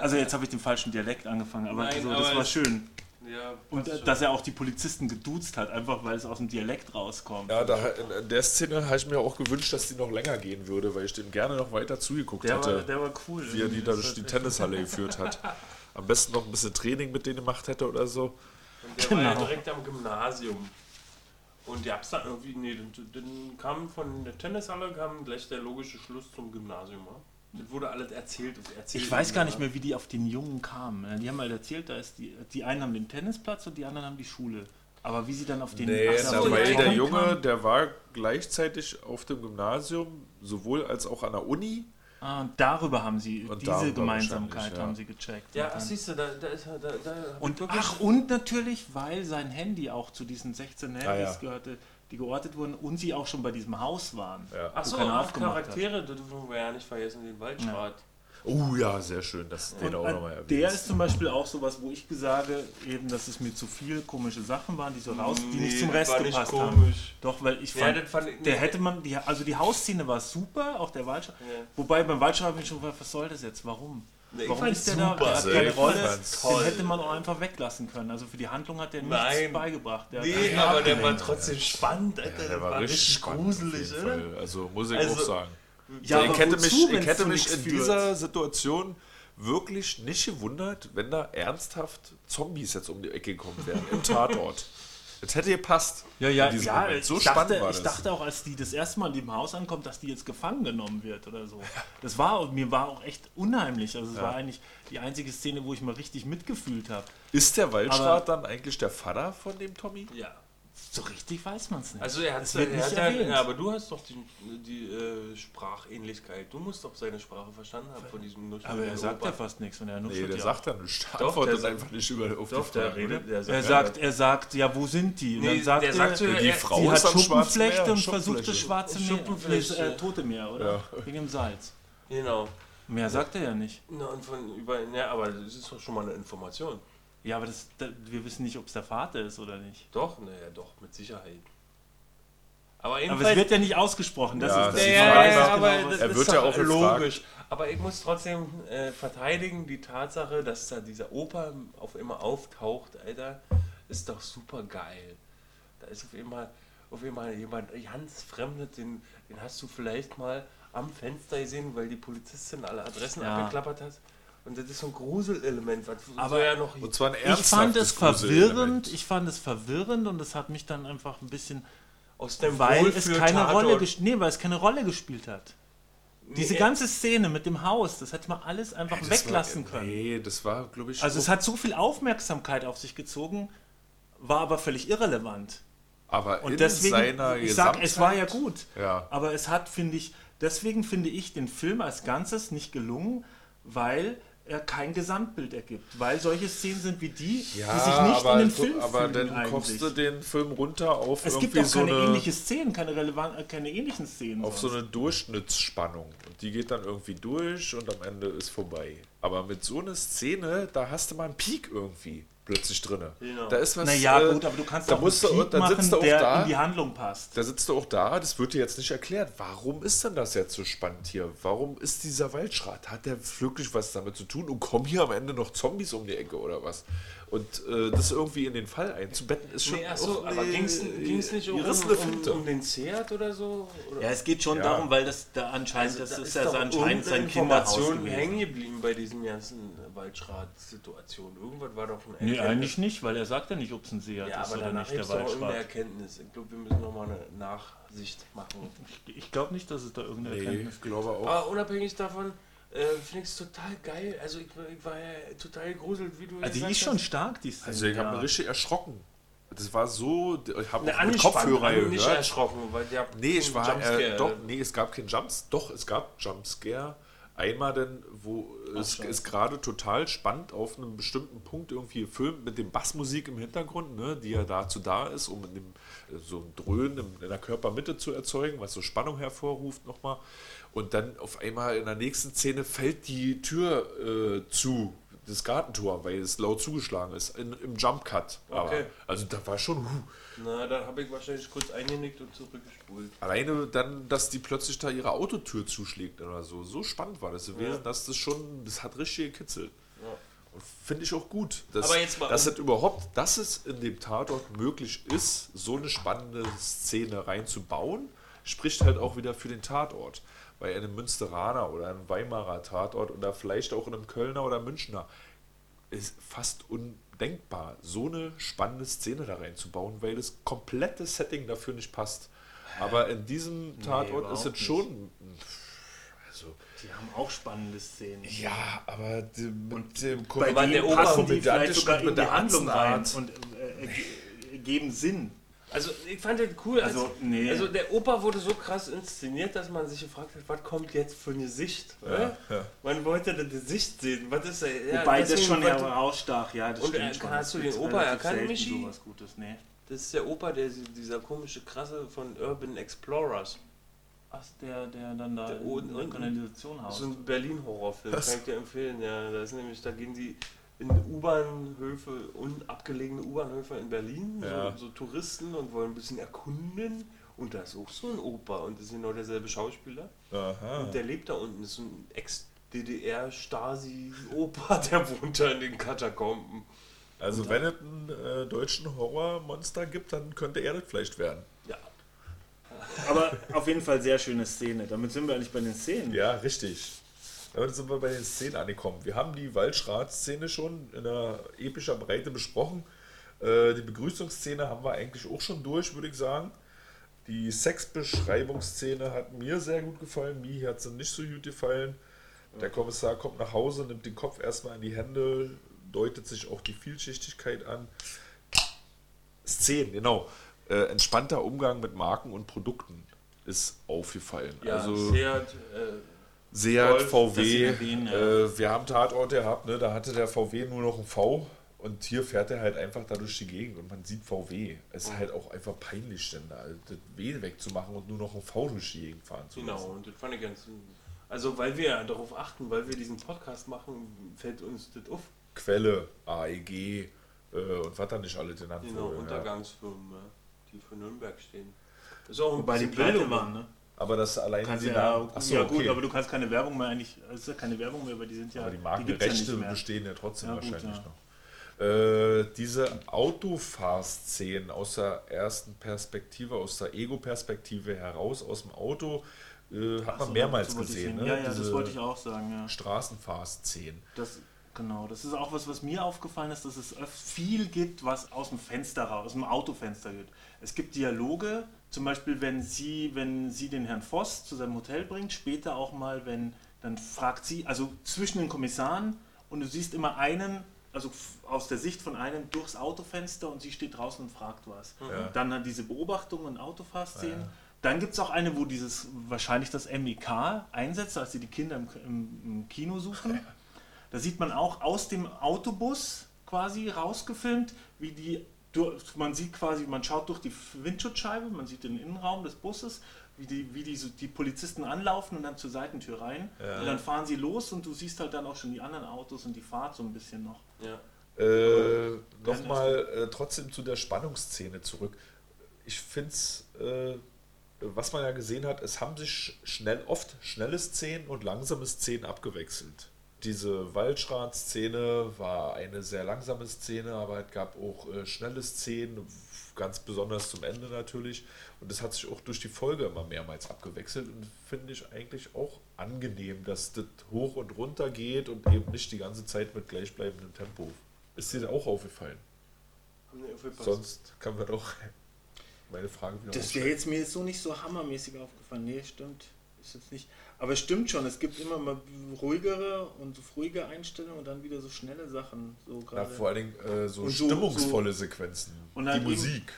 Also jetzt habe ich den falschen Dialekt angefangen, aber, Nein, so, aber das war schön. Ja, Und schon. dass er auch die Polizisten geduzt hat, einfach weil es aus dem Dialekt rauskommt. Ja, da, in der Szene habe ich mir auch gewünscht, dass die noch länger gehen würde, weil ich dem gerne noch weiter zugeguckt der, hätte. war, der war cool. wie er die da durch die echt- Tennishalle geführt hat. Am besten noch ein bisschen Training mit denen gemacht hätte oder so. Und der war ja Genau. direkt am Gymnasium. Und die hab's dann irgendwie, nee, dann, dann kam von der Tennishalle kam gleich der logische Schluss zum Gymnasium. Ja? Das wurde alles erzählt. und erzählt Ich weiß gar nicht mehr, wie die auf den Jungen kamen. Die haben halt erzählt, da ist die, die einen haben den Tennisplatz und die anderen haben die Schule. Aber wie sie dann auf den Nee, Ach so, weil der. Junge, der war gleichzeitig auf dem Gymnasium, sowohl als auch an der Uni. Ah, und darüber haben sie, Und diese Gemeinsamkeit ja. haben sie gecheckt. Ja, Und ach, siehst du, da, da ist er, da, da Und ach, und natürlich, weil sein Handy auch zu diesen 16 Handys Ah, ja. gehörte, die geortet wurden und sie auch schon bei diesem Haus waren. Ja. Ach wo so, keiner aufgemacht hat. Charaktere, das dürfen wir ja nicht vergessen, den Waldschrat. Oh ja, sehr schön, dass du den auch nochmal äh, erwähnst. der ist zum Beispiel auch sowas, wo ich sage, eben, dass es mir zu viel komische Sachen waren, die so raus, die nicht zum Rest war nicht gepasst haben. komisch. Doch, weil ich Ja, fand, das fand ich- der hätte man, die, also die Hausszene war super, auch der Waldschrat. Ja. Wobei beim Waldschrat habe ich schon gefragt, was soll das jetzt? Warum? Nee, ich Warum ist der da? super. Der hat keine Rolle. Den hätte man auch einfach weglassen können. Also für die Handlung hat der nichts Nein. beigebracht. Der Nee, aber der war trotzdem spannend, Alter. Ja, der war richtig spannend, gruselig, oder? Also muss ich Also- auch sagen. Ja, ich hätte mich, ich hätte mich in führt? dieser Situation wirklich nicht gewundert, wenn da ernsthaft Zombies jetzt um die Ecke gekommen wären im Tatort. Das hätte gepasst. Ja, ja, ja. So ich, spannend dachte, ich dachte auch, als die das erste Mal in dem Haus ankommt, dass die jetzt gefangen genommen wird oder so. Das war, mir war auch echt unheimlich. Also es war eigentlich die einzige Szene, wo ich mal richtig mitgefühlt habe. Ist der Waldschrat dann eigentlich der Vater von dem Tommy? Ja. So richtig weiß man es nicht. Also er hat, Es wird er nicht hat ja, erwähnt. ja, aber du hast doch die, die äh, Sprachähnlichkeit. Du musst doch seine Sprache verstanden haben von diesem Nuschel. aber er sagt ja fast nichts und er Nee, der ja. sagt ja nichts. Doch, Antwortet der sagt- einfach nicht über, auf Doch, die der Frage. redet, der Er sagt, er sagt, ja, wo sind die? Und Nee, dann sagt der er, sagt so, Die er- Frau sie hat Schuppenflechte Meer. und versucht das schwarze Meer, nee, äh, tote Meer, oder? Ja. Wegen dem Salz. Genau. Mehr sagt er ja nicht. Na, und von über, ja, aber das ist doch schon mal eine Information. Ja, aber das, da, wir wissen nicht, ob es der Vater ist oder nicht. Doch, naja, doch, mit Sicherheit. Aber, Aber es wird ja nicht ausgesprochen. Das Ja, ist das das ist ja, ja, aber genau das Er ist wird ja auch gefragt. logisch. Aber ich muss trotzdem äh, verteidigen, die Tatsache, dass da dieser Opa auf immer auftaucht, Alter, ist doch super geil. Da ist auf einmal, auf einmal jemand ganz Fremdes, den, den hast du vielleicht mal am Fenster gesehen, weil die Polizistin alle Adressen Ja. abgeklappert hat. Und das ist so ein Gruselelement, was Aber- so ja noch Und zwar ein ich fand es verwirrend, ich fand es verwirrend und es hat mich dann einfach ein bisschen, aus dem weil es keine Wohlfühl-Tatort- Rolle, nee, weil es keine Rolle gespielt hat. Diese Nee, ganze Szene mit dem Haus, das hätte man alles einfach Das weglassen war, können. Nee, das war, glaube ich, Also es hat so viel Aufmerksamkeit auf sich gezogen, war aber völlig irrelevant. aber Und in deswegen, seiner ich sag, es war ja gut. Ja. Aber es hat, finde ich, deswegen finde ich den Film als Ganzes nicht gelungen, weil kein Gesamtbild ergibt. Weil solche Szenen sind wie die, die sich nicht aber, in den Film aber fügen dann eigentlich. kommst du den Film runter auf es gibt irgendwie auch so keine eine, ähnliche Szenen, keine, relevant, äh, keine ähnlichen Szenen. auf so sonst. eine Durchschnittsspannung. Und die geht dann irgendwie durch und am Ende ist vorbei. Aber mit so einer Szene, da hast du mal einen Peak irgendwie plötzlich drin. Genau. Da ist was. naja, äh, gut, aber du kannst da auch musst einen du, Peak dann machen, sitzt du auch der da. in die Handlung passt. Da sitzt du auch da, das wird dir jetzt nicht erklärt. Warum ist denn das jetzt so spannend hier? Warum ist dieser Waldschrat? Hat der wirklich was damit zu tun? Und kommen hier am Ende noch Zombies um die Ecke oder was? Und äh, das irgendwie in den Fall einzubetten, ist schon. Nee, achso, auch aber eine ging es nicht um, um, um den Seat oder so? Oder? Ja, es geht schon Ja. darum, weil das da anscheinend, das Also da ist ja doch so anscheinend sein Kinderhaus hängen geblieben bei diesen ganzen Waldschrat-Situationen. Irgendwas war doch ein Nee, Erkenntnis. eigentlich nicht, weil er sagt ja nicht, ob es ein Seat Ja, ist aber oder nicht, der doch irgendeine Waldschrat. Erkenntnis. Ich glaube, wir müssen nochmal eine Nachsicht machen. Ich glaube nicht, dass es da irgendeine Nee, Erkenntnis ich gibt. glaube auch. Aber unabhängig davon äh, finde ich es total geil. Also ich, ich war ja total gegruselt, wie du Also die ist schon hast. stark, die Szene. Also ich habe ja. mich richtig erschrocken. Das war so, ich habe Ne, mit Kopfhörer also nicht gehört. erschrocken, weil der Nee, ich war, Jumpscare, äh, doch, nee, es gab keinen Jumps, doch, es gab Jumpscare. Einmal denn, wo es scheiße. ist gerade total spannend auf einem bestimmten Punkt irgendwie gefilmt mit dem Bassmusik im Hintergrund, ne, die ja dazu da ist, um in dem, äh, so ein Dröhnen in, der Körpermitte zu erzeugen, was so Spannung hervorruft nochmal. Und dann auf einmal in der nächsten Szene fällt die Tür äh, zu, das Gartentor, weil es laut zugeschlagen ist, in, im Jump Cut. Aber, Okay. also da war schon, huh, Na, da habe ich wahrscheinlich kurz eingenickt und zurückgespult. Alleine dann, dass die plötzlich da ihre Autotür zuschlägt oder so. So spannend war das gewesen, Ja. dass das schon, das hat richtig gekitzelt. Ja. Und finde ich auch gut. Dass, Aber jetzt mal dass um- es überhaupt, dass es in dem Tatort möglich ist, so eine spannende Szene reinzubauen, spricht halt auch wieder für den Tatort. Bei einem Münsteraner oder einem Weimarer Tatort oder vielleicht auch in einem Kölner oder Münchner ist fast undenkbar, so eine spannende Szene da reinzubauen, weil das komplette Setting dafür nicht passt. Aber in diesem Tatort ist überhaupt es schon. Also, Die haben auch spannende Szenen. ja, aber die, mit dem Bei der Opa- passen die vielleicht sogar in die Handlung rein und äh, äh, geben Sinn. Also ich fand das cool. als- Also, nee. also der Opa wurde so krass inszeniert, dass man sich gefragt hat, was kommt jetzt für ein Gesicht? Ja, äh? ja. Man wollte das Gesicht sehen. Was ist er? Ja, Wobei das schon wollte- herausstach, ja, das Und, stimmt äh, schon. hast du Das den Opa erkannt, Michi? Sowas Gutes, nee. Das ist der Opa, der, dieser komische Krasse von Urban Explorers. Ach, der, der dann da Der in der unten. Kanalisation Das haust. ist ein Berlin-Horrorfilm, kann ich dir empfehlen. Ja, da ist nämlich, da gehen die in U-Bahnhöfe und abgelegene U-Bahnhöfe in Berlin, Ja. so, so Touristen und wollen ein bisschen erkunden. Und da ist auch so ein Opa und das ist genau derselbe Schauspieler. Aha. Und der lebt da unten, das ist so ein Ex-DDR-Stasi-Opa, der wohnt da in den Katakomben. Also wenn es einen äh, deutschen Horrormonster gibt, dann könnte er das vielleicht werden. Ja, Aber auf jeden Fall sehr schöne Szene. Damit sind wir eigentlich bei den Szenen. Ja, richtig. Damit sind wir bei den Szenen angekommen. Wir haben die Waldschrat-Szene schon in einer epischer Breite besprochen. Äh, die Begrüßungsszene haben wir eigentlich auch schon durch, würde ich sagen. Die Sexbeschreibungsszene hat mir sehr gut gefallen. Mir hat sie nicht so gut gefallen. Der Kommissar kommt nach Hause, nimmt den Kopf erstmal in die Hände, deutet sich auch die Vielschichtigkeit an. Szenen, genau. Äh, entspannter Umgang mit Marken und Produkten ist aufgefallen. ja also Seat, äh, Seat, Golf, das VW. erwähnen, ja. äh, wir haben Tatort gehabt, ne? da hatte der VW nur noch ein V und hier fährt er halt einfach da durch die Gegend und man sieht VW. Es ist halt auch einfach peinlich, denn da das W wegzumachen und nur noch ein V durch die Gegend fahren zu Genau, lassen. und das fand ich ganz. Also, weil wir ja darauf achten, weil wir diesen Podcast machen, fällt uns das auf. Quelle, AEG äh, und was da nicht alle genannt Genau, wurde. Ja. Untergangsfirmen, ja, die für Nürnberg stehen. Ist auch ein Wobei die pleite waren, ne? Aber das alleine Kannst ja. Achso, ja okay. gut, aber du kannst keine Werbung mehr eigentlich, es ist ja keine Werbung mehr, weil die sind ja, aber die Markenrechte ja bestehen ja trotzdem Ja, gut, wahrscheinlich ja. noch. Äh, diese Autofahrszenen aus der ersten Perspektive, aus der Ego-Perspektive heraus, aus dem Auto, äh, hat Ach man so, mehrmals so gesehen. sehen. Ne? Ja, ja, das Diese wollte ich auch sagen, ja. Straßenfahrszenen. Das, genau, das ist auch was, was mir aufgefallen ist, dass es viel gibt, was aus dem Fenster raus, aus dem Autofenster geht. Es gibt Dialoge, zum Beispiel, wenn sie, wenn sie den Herrn Voss zu seinem Hotel bringt, später auch mal, wenn, dann fragt sie, also zwischen den Kommissaren und du siehst immer einen, also aus der Sicht von einem durchs Autofenster und sie steht draußen und fragt was. Ja. Dann hat diese Beobachtungen und Autofahrszenen. Dann gibt es auch eine, wo dieses wahrscheinlich das MEK einsetzt, als sie die Kinder im, im, im Kino suchen. Da sieht man auch aus dem Autobus quasi rausgefilmt, wie die, durch- man sieht quasi, man schaut durch die Windschutzscheibe, man sieht den Innenraum des Busses, wie die, wie die, so- die Polizisten anlaufen und dann zur Seitentür rein. Und dann fahren sie los und du siehst halt dann auch schon die anderen Autos und die Fahrt so ein bisschen noch. Ja. Äh, Nochmal äh, trotzdem zu der Spannungsszene zurück. Ich finde es, äh, was man ja gesehen hat, es haben sich schnell, oft schnelle Szenen und langsame Szenen abgewechselt. Diese Waldschrat-Szene war eine sehr langsame Szene, aber es gab auch äh, schnelle Szenen, ganz besonders zum Ende natürlich. Und das hat sich auch durch die Folge immer mehrmals abgewechselt und finde ich eigentlich auch angenehm, dass das hoch und runter geht und eben nicht die ganze Zeit mit gleichbleibendem Tempo. Ist dir auch aufgefallen? Sonst kann man doch meine Frage wieder Das wäre jetzt mir jetzt so nicht so hammermäßig aufgefallen. Nee, stimmt. Ist jetzt nicht. Aber es stimmt schon, es gibt immer mal ruhigere und so ruhige Einstellungen und dann wieder so schnelle Sachen. So Na, gerade. vor allen Dingen äh, so Und so- stimmungsvolle Sequenzen. Und die dann eben- Musik.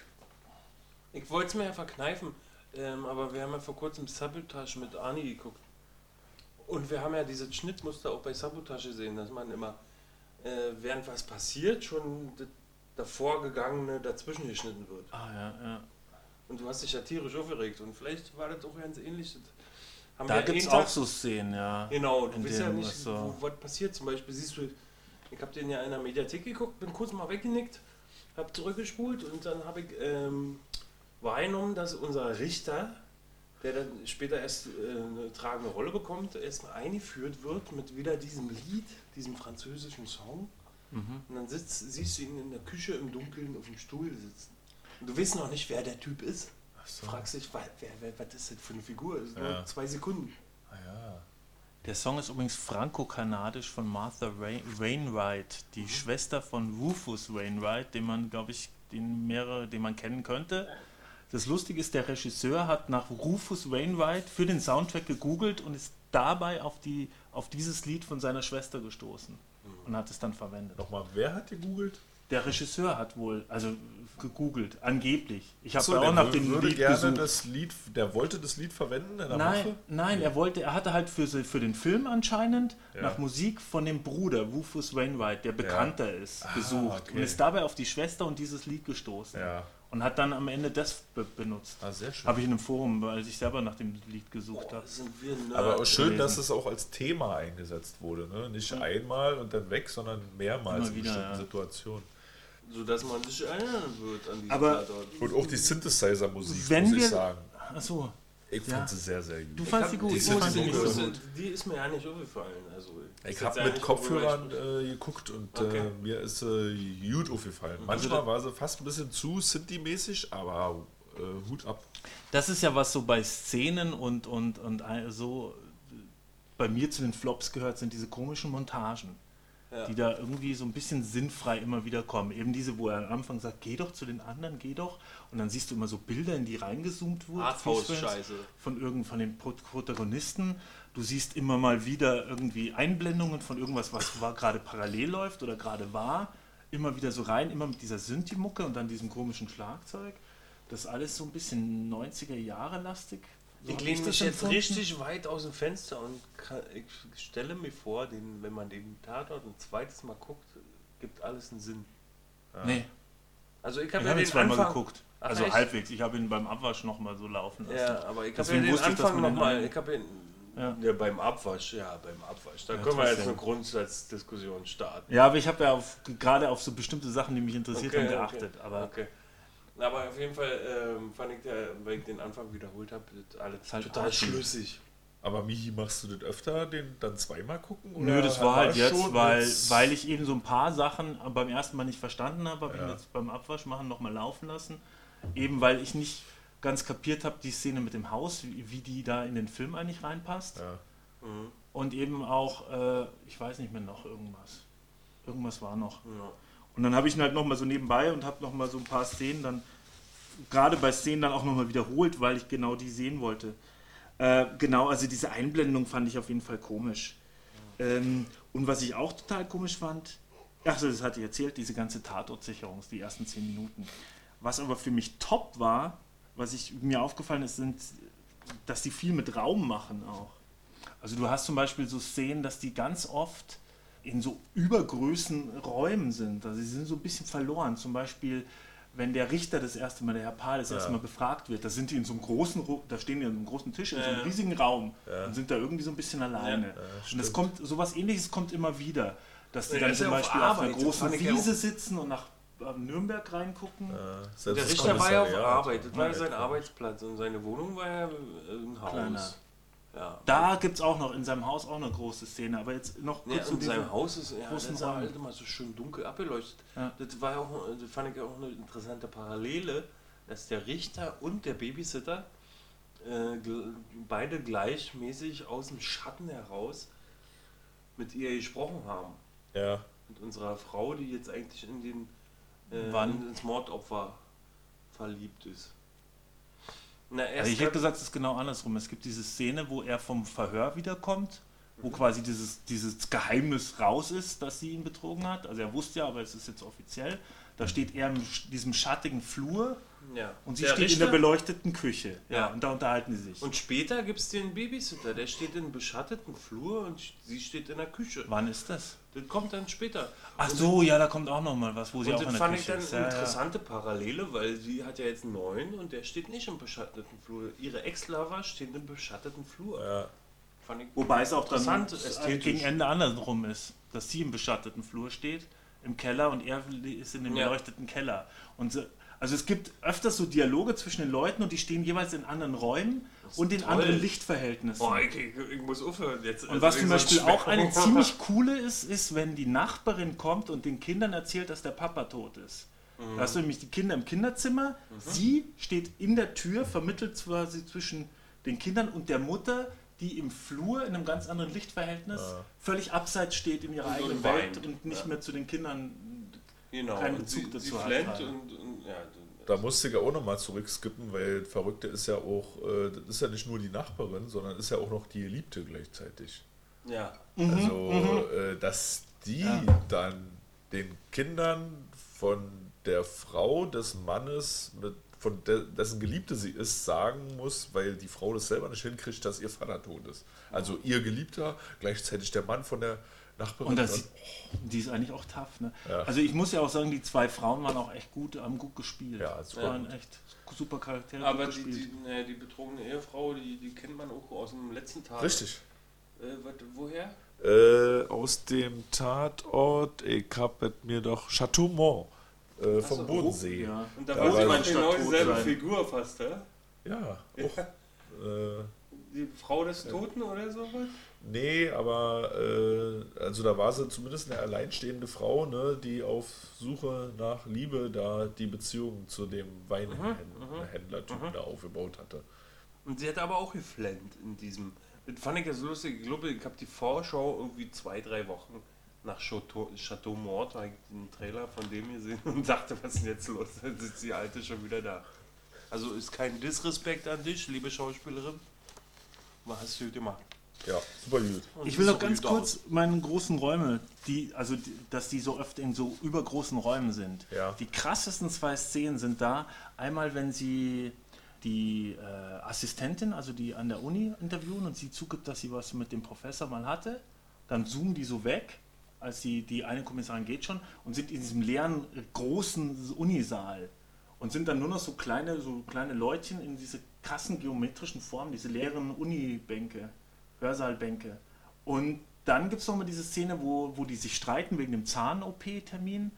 Ich wollte es mir ja verkneifen, ähm, aber wir haben ja vor kurzem Sabotage mit Arnie geguckt. Und wir haben ja dieses Schnittmuster auch bei Sabotage gesehen, dass man immer, äh, während was passiert, schon das davor gegangene dazwischen geschnitten wird. ah, ja, ja. Und du hast dich ja tierisch aufgeregt und vielleicht war das auch ganz ähnlich. Das haben Da gibt es auch so Szenen, ja. Genau, du weißt ja nicht, was so- wo, was passiert. Zum Beispiel siehst du, ich habe den ja in der Mediathek geguckt, bin kurz mal weggenickt, habe zurückgespult und dann habe ich ähm, wahrgenommen, dass unser Richter, der dann später erst äh, eine tragende Rolle bekommt, erstmal eingeführt wird mit wieder diesem Lied, diesem französischen Song. Mhm. Und dann sitzt, siehst du ihn in der Küche im Dunkeln auf dem Stuhl sitzen. Und du weißt noch nicht, wer der Typ ist. So. Fragst dich, wa- wer, wer, was ist das für eine Figur? Das ist Ja. nur zwei Sekunden. Ah, ja. Der Song ist übrigens franco-kanadisch von Martha Wain- Wainwright, die Schwester von Rufus Wainwright, den man, glaube ich, den mehrere, den man kennen könnte. Das Lustige ist, der Regisseur hat nach Rufus Wainwright für den Soundtrack gegoogelt und ist dabei auf, die, auf dieses Lied von seiner Schwester gestoßen und hat es dann verwendet. Nochmal, wer hat gegoogelt? Der Regisseur hat wohl, also gegoogelt, angeblich. Ich habe So, ja auch nach dem Lied gerne gesucht. das Lied, der wollte das Lied verwenden in der Nein, Waffe? nein, er wollte, er hatte halt für, für den Film anscheinend Ja. nach Musik von dem Bruder Rufus Wainwright, der bekannter ist, gesucht okay. und ist dabei auf die Schwester und dieses Lied gestoßen Ja. und hat dann am Ende das be benutzt. Ah, sehr schön. Habe ich in einem Forum, weil ich selber nach dem Lied gesucht habe. Aber auch schön, gelesen. dass es auch als Thema eingesetzt wurde. Ne? Nicht einmal und dann weg, sondern mehrmals Immer in wieder, bestimmten ja. Situationen. So dass man sich erinnern wird an diesen Aber- Tatort. Und auch die Synthesizer-Musik, Wenn muss ich wir- sagen. Achso, Ich fand Ja. sie sehr, sehr gut. du fandst sie gut, die ich die, fand sie nicht die, so gut. die ist mir ja nicht aufgefallen. Also, Ich habe mit Kopfhörern äh, geguckt und Okay. äh, mir ist äh, gut aufgefallen. Manchmal war sie fast ein bisschen zu Synthi-mäßig, aber äh, Hut ab. Das ist ja was so bei Szenen und, und, und so äh, bei mir zu den Flops gehört, sind diese komischen Montagen. Ja. die da irgendwie so ein bisschen sinnfrei immer wieder kommen. Eben diese, wo er am Anfang sagt, geh doch zu den anderen, geh doch. Und dann siehst du immer so Bilder, in die reingezoomt wurden. Arthouse-Scheiße. Von, irgend, von den Pro- Protagonisten. Du siehst immer mal wieder irgendwie Einblendungen von irgendwas, was gerade parallel läuft oder gerade war. Immer wieder so rein, immer mit dieser Synthi-Mucke und dann diesem komischen Schlagzeug. Das ist alles so ein bisschen 90er Jahre lastig. So Ich hab lehne das mich jetzt richtig weit aus dem Fenster und kann, ich stelle mir vor, den, wenn man den Tatort ein zweites Mal guckt, gibt alles einen Sinn. Nee, Also ich habe ja den zweimal Anfang, geguckt. Ach, Also echt? halbwegs. Ich habe ihn beim Abwasch nochmal so laufen lassen. Ja, aber ich habe ja Deswegen den wusste ich, dass Anfang man den nochmal. Ich habe ihn Ja. ja. beim Abwasch, ja, beim Abwasch. Da Ja, können wir jetzt eine Grundsatzdiskussion starten. Ja, aber ich habe ja auf, gerade auf so bestimmte Sachen, die mich interessiert Okay, haben, geachtet. okay, Aber okay. Aber auf jeden Fall ähm, fand ich, der, weil ich den Anfang wiederholt habe, alles halt total so. schlüssig. Aber Michi, machst du das öfter, den dann zweimal gucken? Nö, oder das war halt jetzt, weil, weil ich eben so ein paar Sachen beim ersten Mal nicht verstanden habe, habe Ja. ich jetzt beim Abwasch machen nochmal laufen lassen. Eben weil ich nicht ganz kapiert habe, die Szene mit dem Haus, wie, wie die da in den Film eigentlich reinpasst. Ja. Mhm. Und eben auch, äh, ich weiß nicht mehr noch irgendwas. Irgendwas war noch. Ja. Und dann habe ich ihn halt nochmal so nebenbei und habe nochmal so ein paar Szenen dann, gerade bei Szenen dann auch nochmal wiederholt, weil ich genau die sehen wollte. Äh, genau, also diese Einblendung fand ich auf jeden Fall komisch. Ähm, und was ich auch total komisch fand, ach so, das hatte ich erzählt, diese ganze Tatortsicherung, die ersten zehn Minuten. Was aber für mich top war, was ich, mir aufgefallen ist, sind, dass die viel mit Raum machen auch. Also du hast zum Beispiel so Szenen, dass die ganz oft in so übergrößen Räumen sind. Also sie sind so ein bisschen verloren. Zum Beispiel, wenn der Richter das erste Mal, der Herr Pahl, das erste Mal befragt wird, da sind die in so einem großen, da stehen die an einem großen Tisch in so einem Ja. riesigen Raum und sind da irgendwie so ein bisschen alleine. und das kommt, sowas ähnliches kommt immer wieder. Dass die Ja, dann zum ja auf Beispiel auf, einer großen ja Wiese sitzen und nach ähm, Nürnberg reingucken. Ja, Der Richter war ja auf. Arbeit, das war ja sein Ja. Arbeitsplatz und seine Wohnung war ja äh, ein Haus. Kleiner. Ja. Da gibt es auch noch in seinem Haus auch eine große Szene, aber jetzt noch Ja, kurz zu und diesem- sein Haus ist ja, großen das war Raum. halt immer so schön dunkel abgeleuchtet. Ja. Das war ja auch, das fand ich auch eine interessante Parallele, dass der Richter und der Babysitter äh, beide gleichmäßig aus dem Schatten heraus mit ihr gesprochen haben. Ja, Mit unserer Frau, die jetzt eigentlich in den äh, Wann? ins Mordopfer verliebt ist. Na, Also ich hätte gesagt, es ist genau andersrum. Es gibt diese Szene, wo er vom Verhör wiederkommt, wo quasi dieses, dieses Geheimnis raus ist, dass sie ihn betrogen hat. Also er wusste ja, aber es ist jetzt offiziell. Da steht er in diesem schattigen Flur ja. und sie Der steht in Richter- der beleuchteten Küche. Ja, Ja. und da unterhalten sie sich. Und später gibt es den Babysitter, der steht in beschatteten Flur und sie steht in der Küche. Wann ist das? Das kommt dann später. Ach Und so, ja, da kommt auch noch mal was, wo sie auch in das der fand ich Küche dann ist. eine Ja, ja. interessante Parallele, weil sie hat ja jetzt einen neuen und der steht nicht im beschatteten Flur. Ihre Ex-Lover stehen im beschatteten Flur. ja. Fand ich Wobei es auch dann Interessant, äh, ästhetisch. gegen Ende andersrum ist, dass sie im beschatteten Flur steht, im Keller und er ist in dem Ja. beleuchteten Keller. Und also es gibt öfters so Dialoge zwischen den Leuten und die stehen jeweils in anderen Räumen und in toll. anderen Lichtverhältnissen. Boah, ich, ich, ich muss aufhören jetzt. und was zum Beispiel auch eine ziemlich coole ist, ist, wenn die Nachbarin kommt und den Kindern erzählt, dass der Papa tot ist. Da hast du nämlich die Kinder im Kinderzimmer, sie steht in der Tür, vermittelt quasi zwischen den Kindern und der Mutter, die im Flur in einem ganz anderen Lichtverhältnis völlig abseits steht in ihrer Und eigenen weint. Welt und nicht Ja. mehr zu den Kindern. genau. keinen und Bezug sie, dazu sie hat und, und ja, Da musste ich ja auch nochmal zurückskippen, weil Verrückte ist ja auch, äh, das ist ja nicht nur die Nachbarin, sondern ist ja auch noch die Geliebte gleichzeitig. ja. Also, äh, dass die Ja. dann den Kindern von der Frau des Mannes, mit, von de, dessen Geliebte sie ist, sagen muss, weil die Frau das selber nicht hinkriegt, dass ihr Vater tot ist. Also ihr Geliebter, gleichzeitig der Mann von der Nachbarin. Und das, die ist eigentlich auch tough. Ne? Ja. Also ich muss ja auch sagen, die zwei Frauen waren auch echt gut, haben gut gespielt. Ja, super waren gut. echt super Charaktere. Aber gut die, gespielt. die, ne, die betrogene Ehefrau, die, die kennt man auch aus dem letzten Tag. Richtig. Äh, wat, woher? Äh, aus dem Tatort, ich hab es mir doch Chateaumont äh, vom so, Bodensee. ja. Und da Da war sie genau dieselbe sein. Figur fast, ja? Ja, auch. Äh, Die Frau des Toten oder sowas? Nee, aber äh, also da war sie zumindest eine alleinstehende Frau, ne, die auf Suche nach Liebe da die Beziehung zu dem Weinhändler-Typen da aufgebaut hatte. Und sie hat aber auch geflennt in diesem. Das fand ich ja so lustig. Ich glaube, ich habe die Vorschau irgendwie zwei, drei Wochen nach Chateau, Chateau Mort, habe ich den Trailer von dem gesehen und dachte, was ist denn jetzt los? Dann sitzt die Alte schon wieder da. Also ist kein Disrespekt an dich, liebe Schauspielerin. Aber hast du gemacht. Ja, super gut. Ich will noch ganz kurz aus. meine großen Räume, die, also die, dass die so oft in so übergroßen Räumen sind. Ja. Die krassesten zwei Szenen sind da. Einmal, wenn sie die äh, Assistentin, also die an der Uni interviewen und sie zugibt, dass sie was mit dem Professor mal hatte, dann zoomen die so weg, als die, die eine Kommissarin geht schon und sind in diesem leeren, großen Unisaal und sind dann nur noch so kleine, so kleine Leutchen in diese krassen geometrischen Formen, diese leeren Unibänke, Hörsaalbänke. Und dann gibt es nochmal diese Szene, wo, wo die sich streiten wegen dem Zahn-OP-Termin.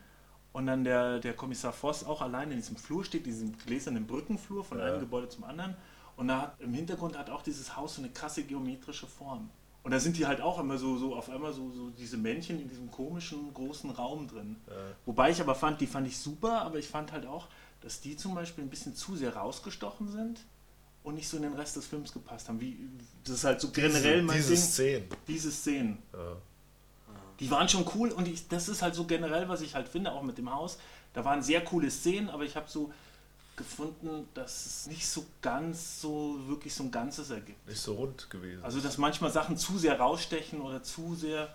Und dann der, der Kommissar Voss auch allein in diesem Flur steht, diesem gläsernen Brückenflur von Ja. einem Gebäude zum anderen. Und da hat, im Hintergrund hat auch dieses Haus so eine krasse geometrische Form. Und da sind die halt auch immer so, so auf einmal so, so diese Männchen in diesem komischen großen Raum drin. Wobei ich aber fand, die fand ich super, aber ich fand halt auch, dass die zum Beispiel ein bisschen zu sehr rausgestochen sind und nicht so in den Rest des Films gepasst haben. Wie, das ist halt so generell mein diese Ding. Szenen. Diese Szenen. Ja. Die waren schon cool und ich, das ist halt so generell, was ich halt finde, auch mit dem Haus. Da waren sehr coole Szenen, aber ich habe so gefunden, dass es nicht so ganz so wirklich so ein Ganzes ergibt. Nicht so rund gewesen. Also dass manchmal Sachen zu sehr rausstechen oder zu sehr,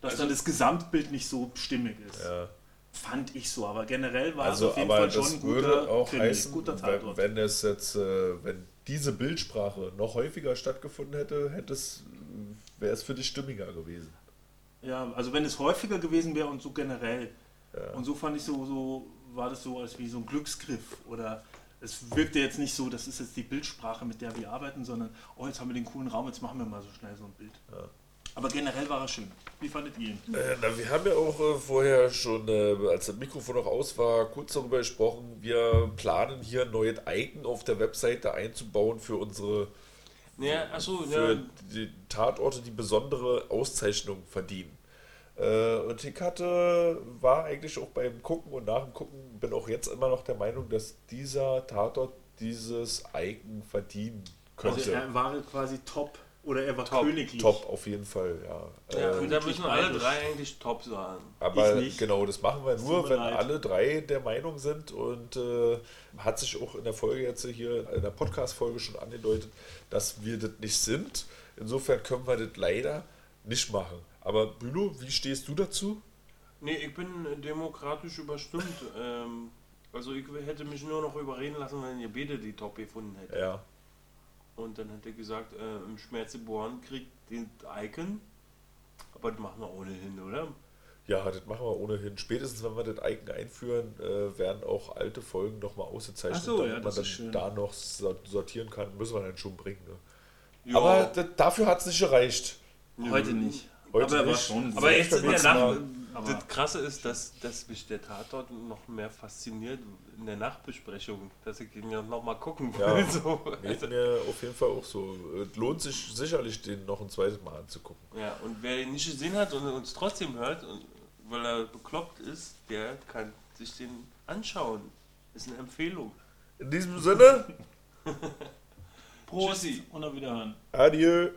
dass Also- dann das Gesamtbild nicht so stimmig ist. ja. Fand ich so, aber generell war Also, es auf jeden Fall schon das ein würde guter, auch Krimi, heißen, guter wenn, Tatort. wenn es jetzt, äh, wenn diese Bildsprache noch häufiger stattgefunden hätte, hätte es, wäre es für dich stimmiger gewesen. Ja, also wenn es häufiger gewesen wäre und so generell. Ja. Und so fand ich so, so, war das so als wie so ein Glücksgriff. Oder es wirkte jetzt nicht so, das ist jetzt die Bildsprache, mit der wir arbeiten, sondern, oh, jetzt haben wir den coolen Raum, jetzt machen wir mal so schnell so ein Bild. Aber generell war er schön. Wie fandet ihr ihn? Äh, na, wir haben ja auch äh, vorher schon, äh, als das Mikrofon noch aus war, kurz darüber gesprochen. Wir planen hier ein neues Icon auf der Webseite einzubauen für unsere Ja, achso, für ja. die Tatorte, die besondere Auszeichnung verdienen. Äh, und ich hatte, war eigentlich auch beim Gucken und nach dem Gucken, bin auch jetzt immer noch der Meinung, dass dieser Tatort dieses Icon verdienen könnte. Also er war quasi top oder er war Top. königlich. Top auf jeden Fall, ja. ja Äh, und da müssen alle drei eigentlich top sein. aber ich nicht. genau, das machen wir nur, wenn leid. alle drei der Meinung sind und äh, hat sich auch in der Folge jetzt hier, in der Podcast-Folge schon angedeutet, dass wir das nicht sind. Insofern können wir das leider nicht machen. Aber Bülow, wie stehst du dazu? Nee, ich bin demokratisch überstimmt. ähm, also ich hätte mich nur noch überreden lassen, wenn ihr beide die Top gefunden hättet. Ja. Und dann hätte ich gesagt, äh, im Schmerzebohren kriegt den Icon. Aber das machen wir ohnehin, oder? Ja, das machen wir ohnehin. Spätestens, wenn wir das Icon einführen, äh, werden auch alte Folgen nochmal ausgezeichnet, Ach so, damit ja, man das dann ist schön. da noch so- sortieren kann. Müssen wir dann schon bringen. Ne? Aber das, dafür hat es nicht gereicht. Heute nicht. Heute aber er nicht. schon Aber jetzt in der Nacht. Aber- Das Krasse ist, dass, dass mich der Tatort noch mehr fasziniert in der Nachbesprechung, dass ich ihn ja noch mal gucken will. Ja. So. Geht mir auf jeden Fall auch so. Es lohnt sich sicherlich, den noch ein zweites Mal anzugucken. Ja, und wer ihn nicht gesehen hat und uns trotzdem hört, und, weil er bekloppt ist, der kann sich den anschauen. Ist eine Empfehlung. In diesem Sinne, Prosi. Und auf Wiederhören. adieu.